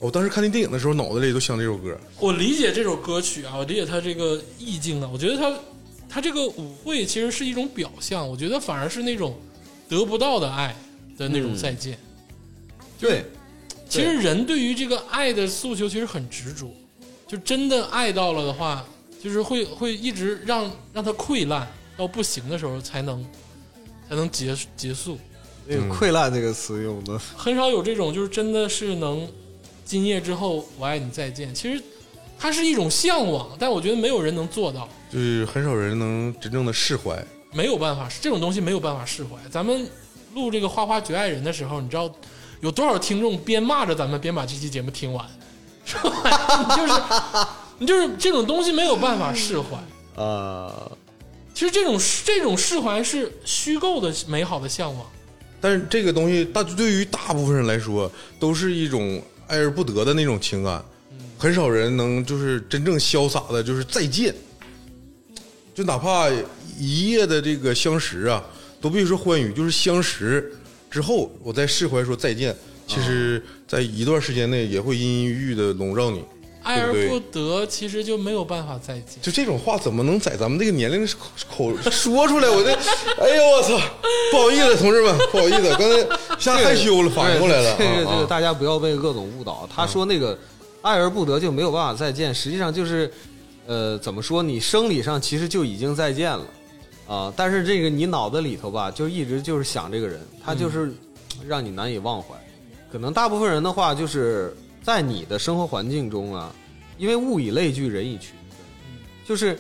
我当时看那电影的时候，脑子里都想这首歌。我理解这首歌曲啊，我理解它这个意境啊，我觉得它它这个舞会其实是一种表象，我觉得反而是那种得不到的爱的那种再见。对，其实人对于这个爱的诉求其实很执着，就真的爱到了的话，就是会会一直让让它溃烂到不行的时候才能才能结结束。那个“溃烂”这个词用的，很少有这种就是真的是能今夜之后我爱你再见。其实它是一种向往，但我觉得没有人能做到，就是很少人能真正的释怀。没有办法，这种东西没有办法释怀。咱们录这个《花花绝爱人》的时候，你知道有多少听众边骂着咱们边把这期节目听完，是吧？你就是你就是这种东西没有办法释怀。呃，其实这种这种释怀是虚构的美好的向往，但是这个东西大对于大部分人来说，都是一种爱而不得的那种情感，很少人能就是真正潇洒的，就是再见。就哪怕一夜的这个相识啊，都必须说欢愉，就是相识之后，我再释怀说再见。其实，在一段时间内也会阴阴郁郁的笼罩你。爱而不不得，其实就没有办法再见。就这种话怎么能在咱们这个年龄的口口说出来？我这，(laughs) 哎呦我操！不好意思，同志们，不好意思，刚才一下害羞了，反应过来了。这个这啊个大家不要被鄂总误导。他说那个爱而不得就没有办法再见，实际上就是，呃，怎么说？你生理上其实就已经再见了，啊，但是这个你脑子里头吧，就一直就是想这个人，他就是让你难以忘怀。可能大部分人的话，就是在你的生活环境中啊，因为物以类聚，人以群分，就是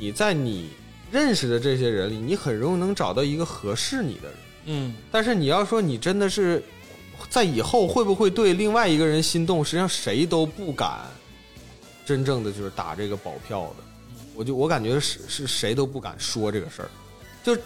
你在你认识的这些人里，你很容易能找到一个合适你的人。嗯，但是你要说你真的是在以后会不会对另外一个人心动，实际上谁都不敢真正的就是打这个保票的。我就我感觉是是谁都不敢说这个事儿，就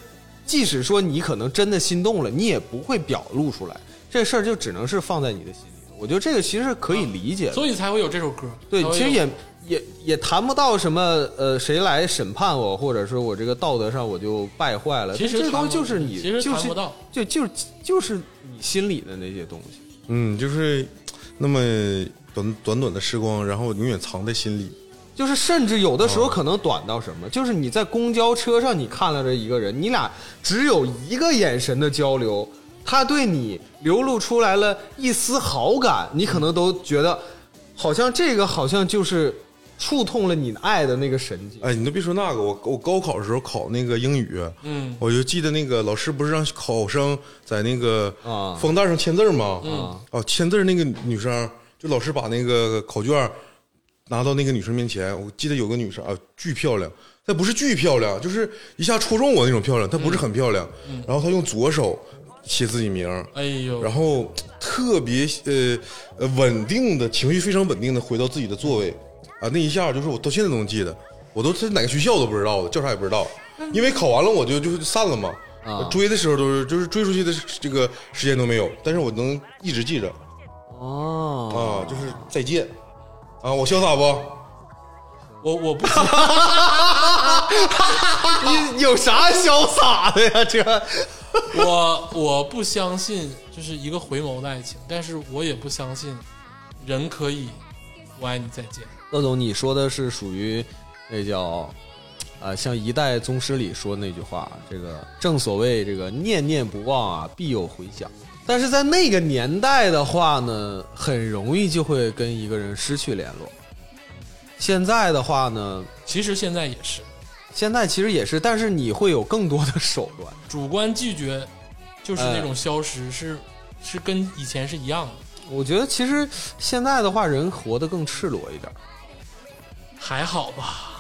即使说你可能真的心动了，你也不会表露出来，这事儿就只能是放在你的心里。我觉得这个其实是可以理解的。所以才会有这首歌。对其实也也也谈不到什么呃，谁来审判我，或者说我这个道德上我就败坏了。其实这东西就是你，其实就是谈不到。就就就是你心里的那些东西。嗯，就是那么短短短的时光，然后永远藏在心里。就是甚至有的时候哦可能短到什么，就是你在公交车上你看了这一个人，你俩只有一个眼神的交流，他对你流露出来了一丝好感，你可能都觉得好像这个好像就是触痛了你爱的那个神经。哎，你都别说那个，我我高考的时候考那个英语，嗯我就记得那个老师不是让考生在那个啊封袋上签字吗？嗯哦，签字那个女生，就老师把那个考卷拿到那个女生面前，我记得有个女生啊，巨漂亮，她不是巨漂亮，就是一下戳中我那种漂亮，她不是很漂亮。然后她用左手写自己名儿，哎呦，然后特别呃呃稳定的情绪非常稳定的回到自己的座位。啊，那一下就是我到现在都能记得，我都是哪个学校都不知道的，叫啥也不知道，因为考完了我就就散了嘛。啊。追的时候都是就是追出去的这个时间都没有，但是我能一直记着。哦，啊，就是再见啊，我潇洒不？(laughs) 我我不 (laughs) 你有啥潇洒的呀？这 (laughs) 我我不相信就是一个回眸的爱情，但是我也不相信人可以我爱你再见。乐总，你说的是属于那叫啊、像一代宗师里说那句话，这个正所谓这个念念不忘啊，必有回响。但是在那个年代的话呢，很容易就会跟一个人失去联络。现在的话呢，其实现在也是现在其实也是，但是你会有更多的手段。主观拒绝，就是哎那种消失，是是跟以前是一样的。我觉得其实现在的话，人活得更赤裸一点。还好吧？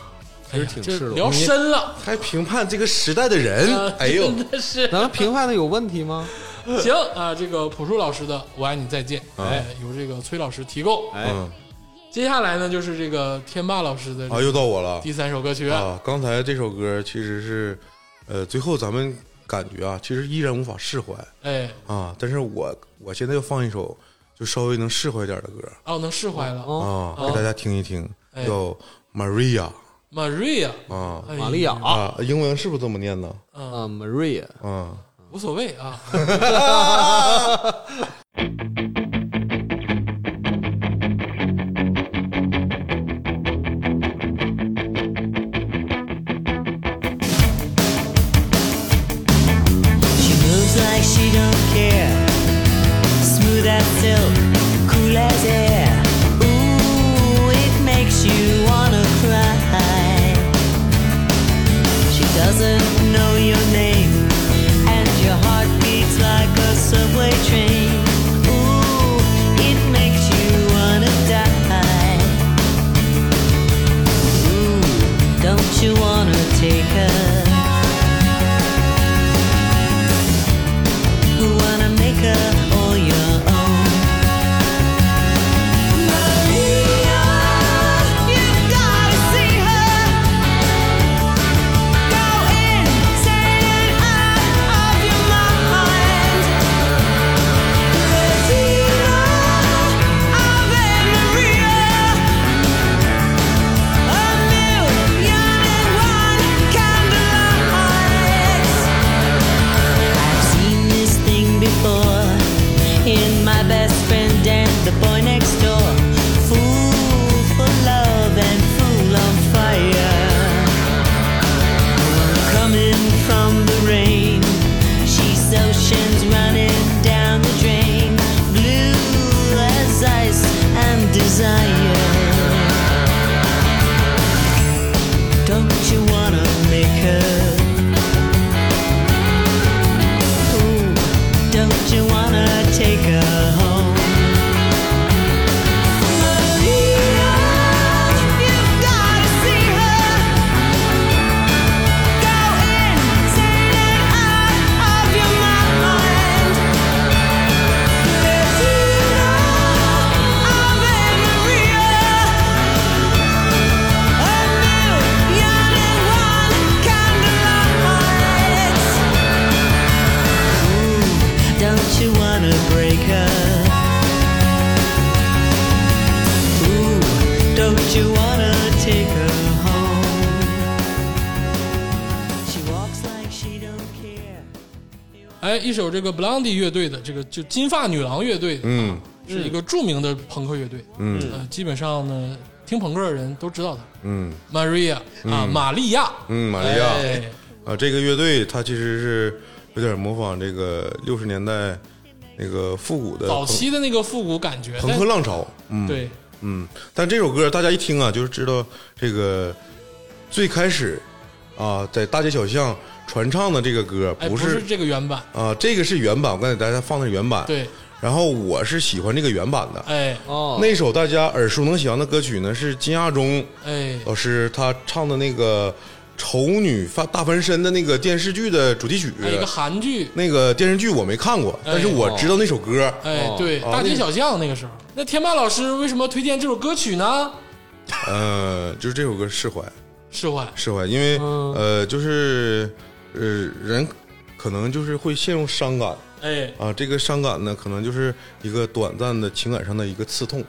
其实哎呀这挺赤裸聊深了，还评判这个时代的人，呃哎呦，真的是咱们评判的有问题吗？(laughs) 行啊！这个朴树老师的《我爱你再见》，哎，由这个崔老师提供。哎，嗯接下来呢，就是这个天霸老师的啊，又到我了。第三首歌曲。啊！刚才这首歌其实是，呃，最后咱们感觉啊，其实依然无法释怀。哎，啊，但是我我现在要放一首就稍微能释怀点的歌。哦，能释怀了。哦，啊，给大家听一听，哎。叫 Maria Maria，啊。哎玛利亚。啊，英文是不是这么念呢？啊，Maria，啊，无所谓啊。(laughs) 这个 Blondie 乐队的这个就金发女郎乐队的，嗯。是一个著名的朋克乐队，嗯。呃，基本上呢，听朋克的人都知道他嗯。Maria 啊，玛利亚，嗯，玛利亚。哎，啊，这个乐队它其实是有点模仿这个六十年代那个复古的早期的那个复古感觉，朋克浪潮，嗯，对，嗯，但这首歌大家一听啊，就是知道这个最开始啊，在大街小巷传唱的这个歌哎，不不是这个原版，啊，这个是原版，我刚才大家放的是原版，对，然后我是喜欢这个原版的。哎。哦，那首大家耳熟能详的歌曲呢，是金亚中哎，老师他唱的那个《丑女翻大翻身》的那个电视剧的主题曲。一个韩剧，那个电视剧我没看过，哎。但是我知道那首歌。哦，哎对，哦大街小巷那个时候，那天霸老师为什么推荐这首歌曲呢？呃，就是这首歌释怀，释怀，释怀，因为、嗯。呃，就是呃，人可能就是会陷入伤感。哎，啊，这个伤感呢，可能就是一个短暂的情感上的一个刺痛。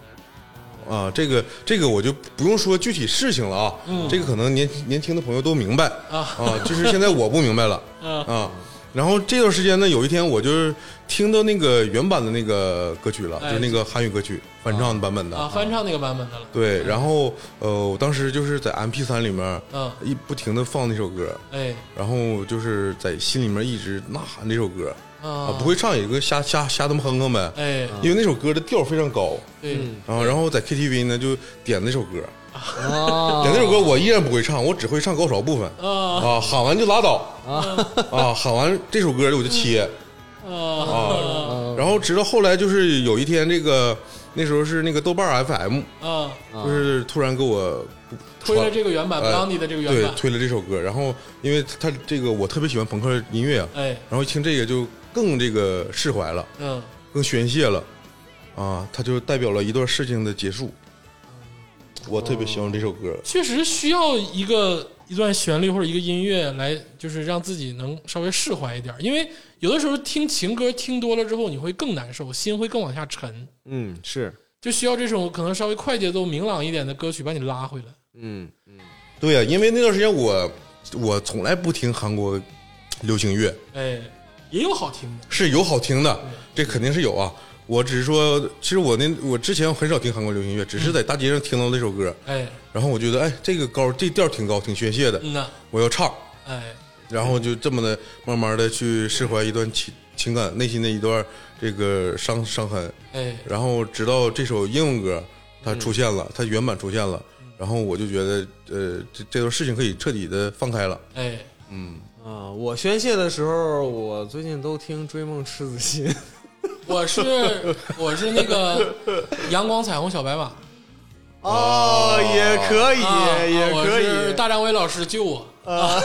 啊，这个这个我就不用说具体事情了啊，这个可能年年轻的朋友都明白。啊。啊就是现在我不明白了。(laughs) 嗯。啊。然后这段时间呢，有一天我就是听到那个原版的那个歌曲了，哎就是那个韩语歌曲翻唱的版本的。啊，翻唱那个版本的了，对，然后呃，我当时就是在 M P 三里面，嗯。一不停的放那首歌，哎。然后就是在心里面一直呐喊这首歌不会唱也就瞎瞎瞎他妈哼哼呗，哎，因为那首歌的调非常高，对，然后然后在 K T V 呢就点那首歌，啊点那首歌我依然不会唱，我只会唱高潮部分。啊啊，喊完就拉倒。啊，喊完这首歌我就切。啊啊，然后直到后来就是有一天这个那时候是那个豆瓣 F M，啊，就是突然给我推了这个原版呃 Blondie 的这个原版，对推了这首歌，然后因为他这个我特别喜欢朋克音乐啊，哎，然后一听这个就更这个释怀了，嗯，更宣泄了，啊，它就代表了一段事情的结束。我特别喜欢这首歌，确实需要一个一段旋律或者一个音乐来，就是让自己能稍微释怀一点，因为有的时候听情歌听多了之后，你会更难受，心会更往下沉，嗯是，就需要这种可能稍微快节奏、明朗一点的歌曲把你拉回来。嗯。对呀、因为那段时间我我从来不听韩国流行乐，哎，也有好听的，是有好听的，这肯定是有啊。我只是说，其实我那我之前很少听韩国流行乐，只是在大街上听到那首歌，哎，然后我觉得，哎，这个高，这调挺高，挺宣泄的，嗯呐，我要唱，哎，然后就这么的慢慢的去释怀一段情情感，内心的一段这个伤伤痕，哎，然后直到这首英文歌它出现了，它原版出现了，然后我就觉得，呃，这这段事情可以彻底的放开了，哎，嗯。啊，我宣泄的时候，我最近都听《追梦赤子心》我是 (laughs) 我是那个阳光彩虹小白马，哦，也可以，啊也可是以。大张伟老师救我，啊，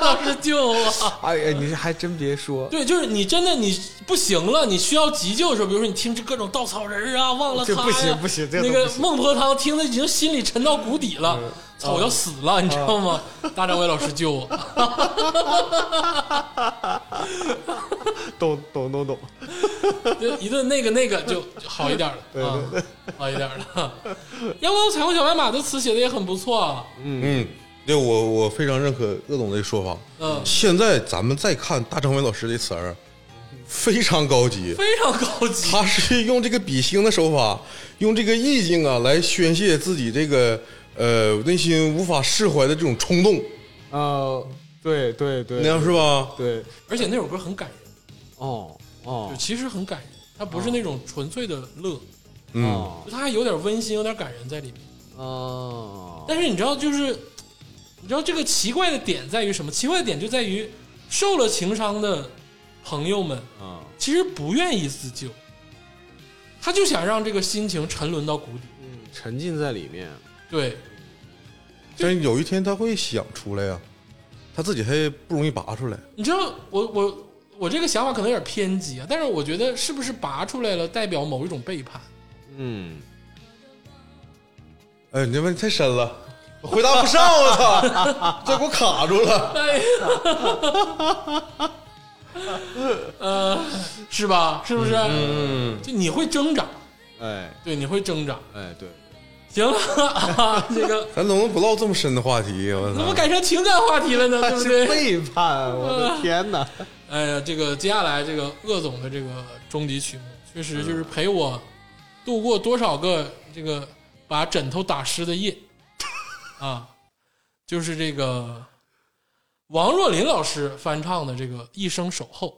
老师救我。哎呀，你还真别说，对，就是你真的你不行了，你需要急救的时候，比如说你听这各种稻草人啊，忘了他不行不行这那个孟婆汤听的已经心里沉到谷底了，操，我要死了，你知道吗？大张伟老师救我，懂懂懂懂。就一顿那个那个就就好一点了啊，好一点了。要不彩虹小白马的词写的也很不错啊，嗯，对我我非常认可鄂总的说法。嗯，现在咱们再看大张伟老师的词儿，非常高级，非常高级。他是用这个比兴的手法，用这个意境啊来宣泄自己这个呃内心无法释怀的这种冲动，啊，对对对，那样是吧？对，而且那首歌很感人，哦哦。就其实很感人，它不是那种纯粹的乐，嗯，哦就它还有点温馨，有点感人在里面。哦，但是你知道，就是你知道这个奇怪的点在于什么？奇怪的点就在于受了情伤的朋友们啊，其实不愿意自救，他就想让这个心情沉沦到谷底。嗯，沉浸在里面，对，但是有一天他会想出来呀、他自己还不容易拔出来。你知道，我我我这个想法可能有点偏激啊，但是我觉得是不是拔出来了，代表某一种背叛？嗯，哎，你这问题太深了，我回答不上，我操，这给我卡住了。哎呀，呃，是吧？是不是？嗯，就你会挣扎，哎对，你会挣扎。哎，对，行了啊，(laughs) 这个咱怎么不唠这么深的话题？怎么改成情感话题了呢？(laughs) 对不对？背叛，我的天哪！哎呀，这个接下来这个鄂总的这个终极曲目，确实就是陪我度过多少个这个把枕头打湿的夜啊！就是这个王若琳老师翻唱的这个《一生守候》。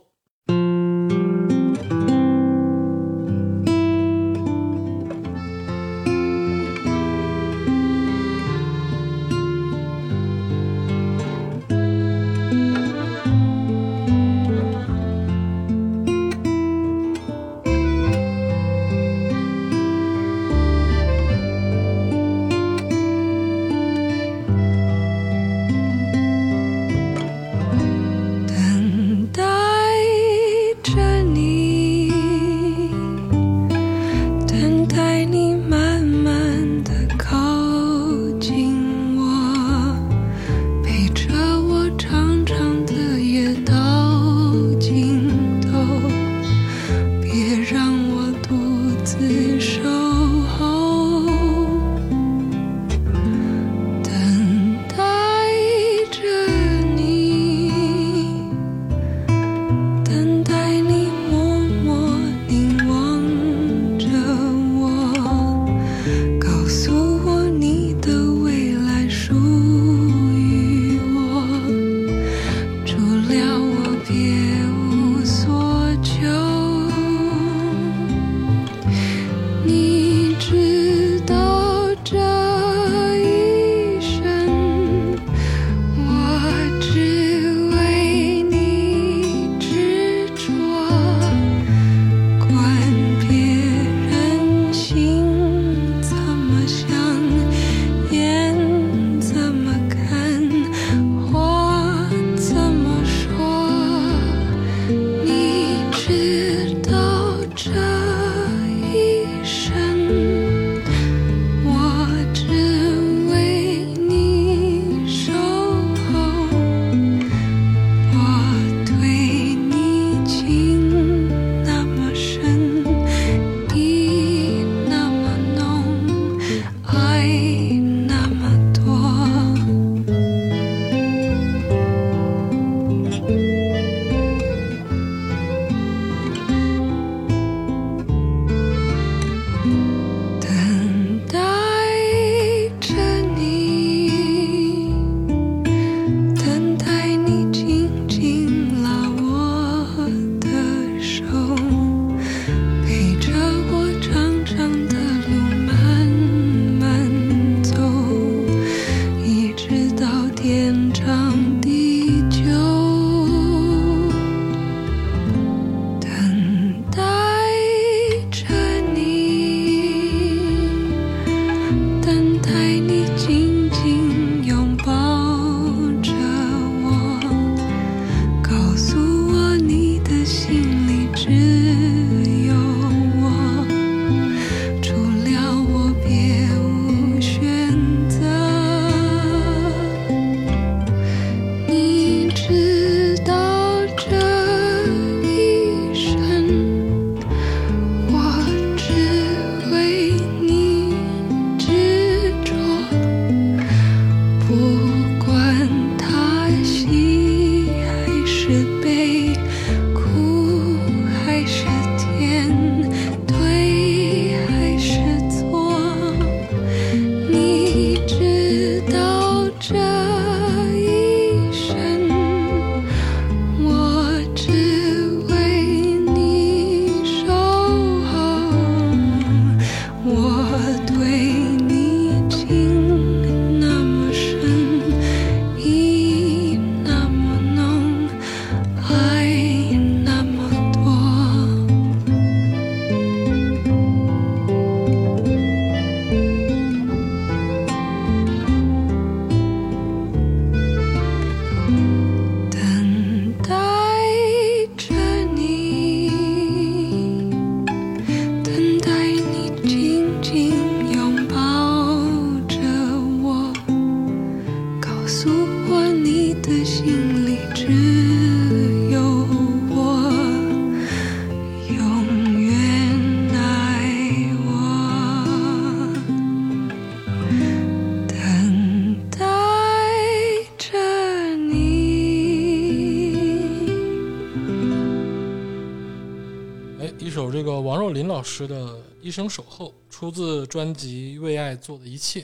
师的《一生守候》，出自专辑《为爱做的一切》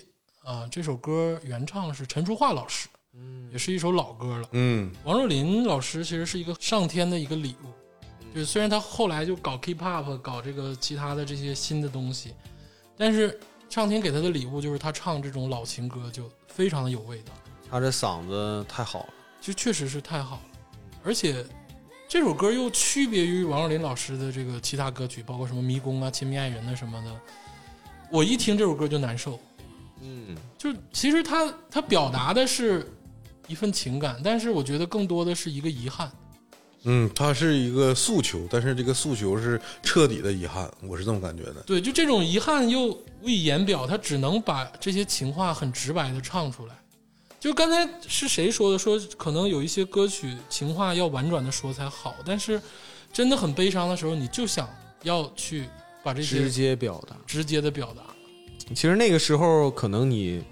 啊。这首歌原唱是陈淑桦老师，嗯，也是一首老歌了。嗯王若琳老师其实是一个上天的一个礼物，就是虽然他后来就搞 K-pop，搞这个其他的这些新的东西，但是上天给他的礼物就是他唱这种老情歌就非常的有味道，他这嗓子太好了。就确实是太好了，而且这首歌又区别于王若琳老师的这个其他歌曲，包括什么迷宫啊、亲密爱人的什么的，我一听这首歌就难受，嗯，就其实他他表达的是一份情感，但是我觉得更多的是一个遗憾。嗯，他是一个诉求，但是这个诉求是彻底的遗憾，我是这么感觉的。对，就这种遗憾又无以言表，他只能把这些情话很直白的唱出来。就刚才是谁说的？说可能有一些歌曲情话要婉转的说才好，但是真的很悲伤的时候，你就想要去把这些直接表达。直接的表达。其实那个时候，可能你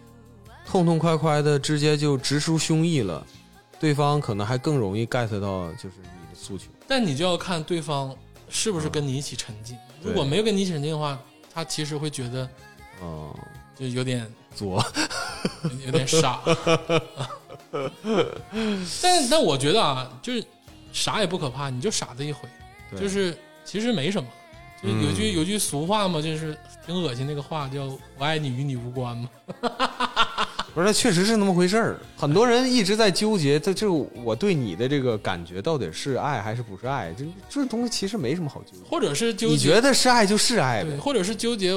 痛痛快快的直接就直抒胸臆了，对方可能还更容易 get 到就是你的诉求。但你就要看对方是不是跟你一起沉浸。如果没有跟你一起沉浸的话，他其实会觉得哦、就有点作，有点傻。但但我觉得啊，就是傻也不可怕，你就傻这一回，对就是其实没什么。就有句、嗯有句俗话嘛，就是挺恶心那个话，叫“我爱你与你无关”嘛。(laughs) 不是，确实是那么回事儿。很多人一直在纠结，这这我对你的这个感觉到底是爱还是不是爱？这这东西其实没什么好纠结。或者是纠你结，觉得是爱就是爱对，呗，或者是纠结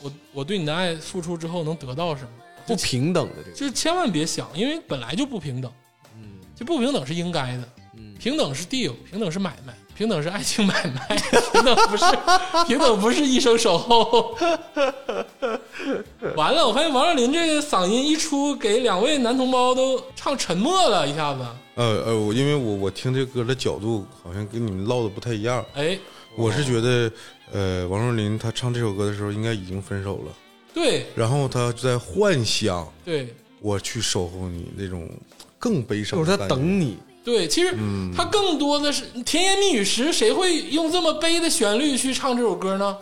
我我对你的爱付出之后能得到什么，不平等的这个。就是千万别想，因为本来就不平等，嗯就不平等是应该的，嗯，平等是 deal，平等是买卖，平等是爱情买卖，(laughs) 平等不是平等不是一生守候。完了，我发现王若琳这个嗓音一出，给两位男同胞都唱沉默了，一下子，呃呃，我因为我我听这歌的角度好像跟你们唠的不太一样，哎，我是觉得，呃，王若琳她唱这首歌的时候应该已经分手了，对。然后他就在幻想对。我去守候你那种更悲伤就是他。等你，对，其实他更多的是甜言蜜语时，谁会用这么悲的旋律去唱这首歌呢？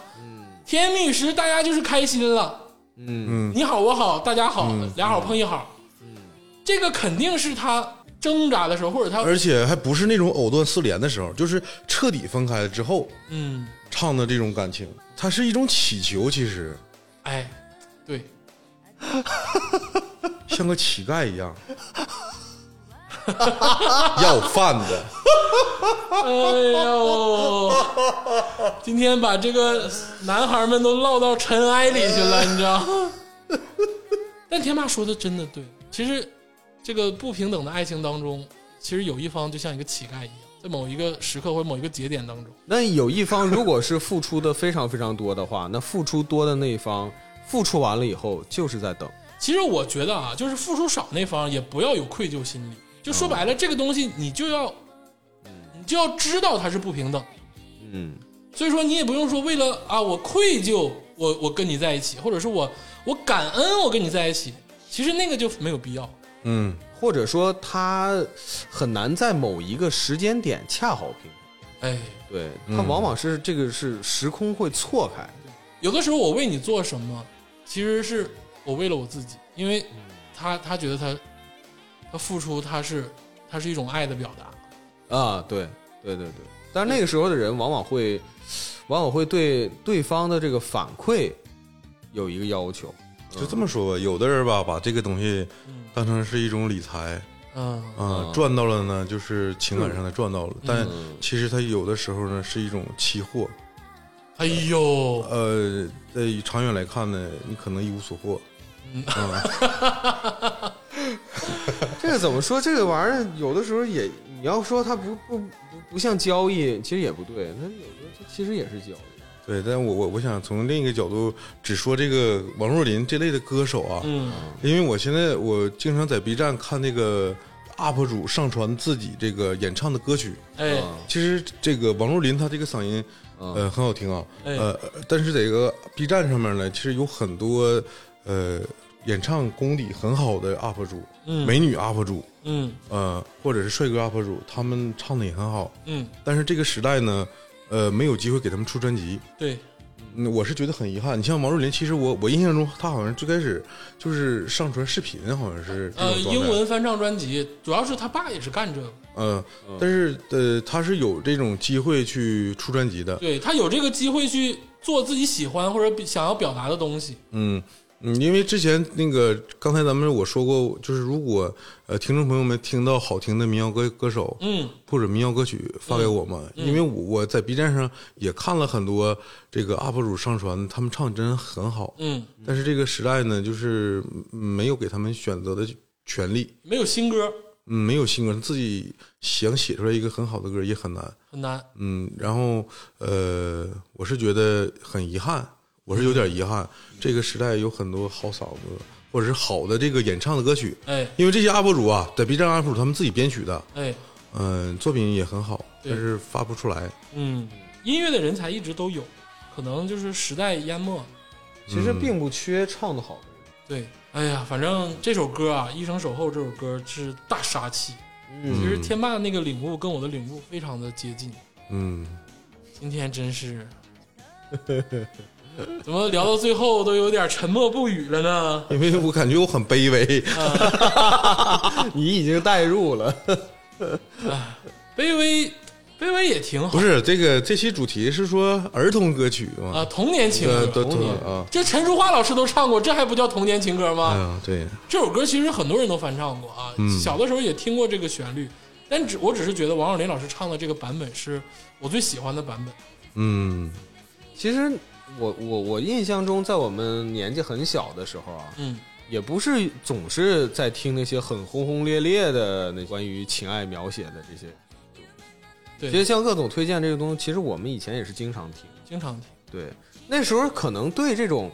甜言蜜语时，大家就是开心了。嗯，你好，我好，大家好，俩好碰一好。这个肯定是他挣扎的时候，或者他而且还不是那种藕断丝连的时候，就是彻底分开了之后嗯，唱的这种感情，它是一种祈求，其实。哎，对，(laughs) 像个乞丐一样，(laughs) 要饭的。哎呦，今天把这个男孩们都落到尘埃里去了，(laughs) 你知道？但天霸说的真的对，其实这个不平等的爱情当中，其实有一方就像一个乞丐一样，在某一个时刻或者某一个节点当中，那有一方如果是付出的非常非常多的话，那付出多的那一方付出完了以后就是在等。其实我觉得啊，就是付出少那方也不要有愧疚心理。就说白了，这个东西你就要，你就要知道它是不平等。嗯，所以说你也不用说为了啊我愧疚，我我跟你在一起，或者是我我感恩我跟你在一起，其实那个就没有必要。嗯，或者说他很难在某一个时间点恰好平衡。哎，对他往往是这个是时空会错开。有的时候我为你做什么，其实是我为了我自己，因为他他觉得他他付出他是他是一种爱的表达。啊，对对对对，但是那个时候的人往往会，往往会对对方的这个反馈有一个要求。就这么说吧，有的人吧，把这个东西嗯。当成是一种理财嗯，啊，赚到了呢，就是情感上的赚到了，但嗯其实他有的时候呢是一种期货，哎呦，呃，在长远来看呢，你可能一无所获。啊，(laughs) 这个怎么说？这个玩意儿有的时候也，你要说它不不不不像交易，其实也不对。它有的它其实也是交易。对，但我我我想从另一个角度只说这个王若琳这类的歌手啊，嗯因为我现在我经常在 B 站看那个 UP 主上传自己这个演唱的歌曲，哎其实这个王若琳她这个嗓音，嗯呃，很好听啊，哎。呃，但是这个 B 站上面呢，其实有很多呃演唱功底很好的 UP 主，嗯。美女 UP 主，嗯。呃，或者是帅哥 UP 主，他们唱的也很好，嗯。但是这个时代呢，呃，没有机会给他们出专辑。对，嗯，我是觉得很遗憾。你像王若琳，其实我我印象中她好像最开始就是上传视频，好像是呃，英文翻唱专辑，主要是他爸也是干这个，嗯，但是呃，他是有这种机会去出专辑的。对他有这个机会去做自己喜欢或者比想要表达的东西。嗯嗯，因为之前那个刚才咱们我说过，就是如果呃听众朋友们听到好听的民谣歌歌手，嗯，或者民谣歌曲发给我们，因为我我在 B 站上也看了很多这个 UP 主上传，他们唱真很好，嗯，但是这个时代呢，就是没有给他们选择的权利，没有新歌嗯，没有新歌，自己想写出来一个很好的歌也很难，很难。嗯，然后呃，我是觉得很遗憾，我是有点遗憾，这个时代有很多好嗓子或者是好的这个演唱的歌曲，哎因为这些 UP 主啊，在 B 站 UP 主他们自己编曲的，哎，嗯、作品也很好，但是发不出来。嗯，音乐的人才一直都有，可能就是时代淹没。其实并不缺唱的好的人。对，哎呀，反正这首歌啊，《一生守候》这首歌是大杀器。其嗯，实天霸的那个领悟跟我的领悟非常的接近。嗯，今天真是，(laughs) (laughs) 怎么聊到最后都有点沉默不语了呢？因为我感觉我很卑微，(laughs) 你已经代入了。(laughs) 卑微，卑微也挺好。不是这个这期主题是说儿童歌曲啊，童年情歌，童年。啊，这陈淑桦老师都唱过，这还不叫童年情歌吗？哎呀，对，这首歌其实很多人都翻唱过啊，嗯。小的时候也听过这个旋律，但只我只是觉得王若琳老师唱的这个版本是我最喜欢的版本。嗯。其实我我我印象中，在我们年纪很小的时候啊，嗯，也不是总是在听那些很轰轰烈烈的那关于情爱描写的这些。对其实像鄂总推荐这个东西，其实我们以前也是经常听。经常听。对，那时候可能对这种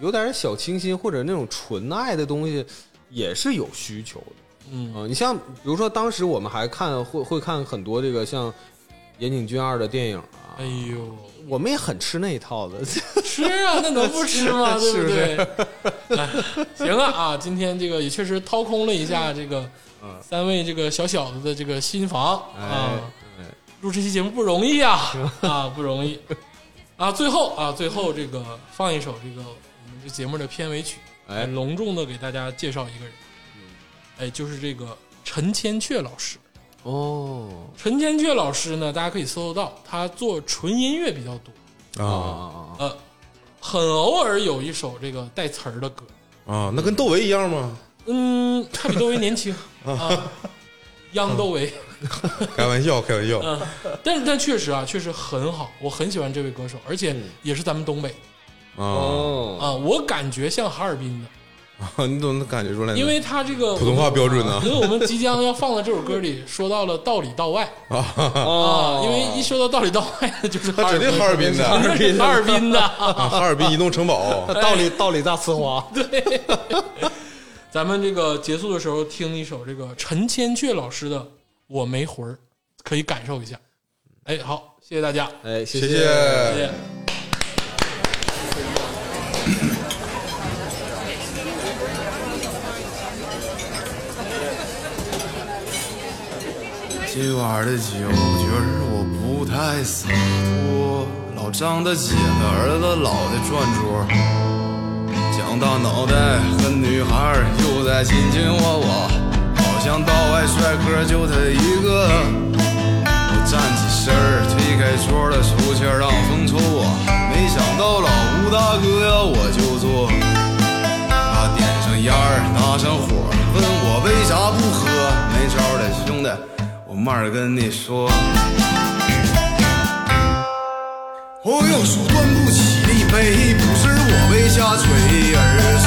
有点小清新或者那种纯爱的东西也是有需求的。嗯啊、你像比如说当时我们还看会会看很多这个像岩井俊二的电影啊，哎呦，我们也很吃那一套的。吃啊，那能不吃吗？(laughs) 对不对？哎，行了啊，今天这个也确实掏空了一下这个三位这个小小子的这个心房啊哎。录这期节目不容易啊，啊不容易啊！最后啊，最后这个放一首这个我们这节目的片尾曲，哎隆重的给大家介绍一个人，哎，就是这个陈千阙老师。哦。陈千阙老师呢，大家可以搜得到，他做纯音乐比较多，啊。啊啊很偶尔有一首这个带词儿的歌，啊，那跟窦唯一样吗？嗯，他比窦唯年轻。(laughs) 啊，央窦唯，(laughs) 开玩笑，开玩笑。嗯，但是但确实啊，确实很好，我很喜欢这位歌手，而且也是咱们东北。啊。哦，啊，我感觉像哈尔滨的，啊，(laughs) 你怎么能感觉出来呢？因为他这个普通话标准呢因为我们即将要放的这首歌里说到了道里道外 (laughs) 啊，啊，(laughs) 因为一说到道里道外呢，就是他指定哈尔滨的，哈尔滨的。啊哈尔滨移动城堡。道里道里大呲花，对咱们这个结束的时候听一首这个陈千阙老师的《我没魂儿》，可以感受一下。哎，好，谢谢大家，哎，谢谢谢谢。今晚的酒局儿我不太洒脱，老张的姐的儿子老的转桌，蒋大脑袋和女孩儿又在卿卿我我，好像道外帅哥就他一个。我站起身儿，推开桌的抽签让风抽我，没想到老吴大哥要我就坐。他点上烟儿，拿上火，问我为啥不喝？没招儿了，兄弟，我慢儿跟你说。朋友说端不起一杯，不是我杯下垂，而是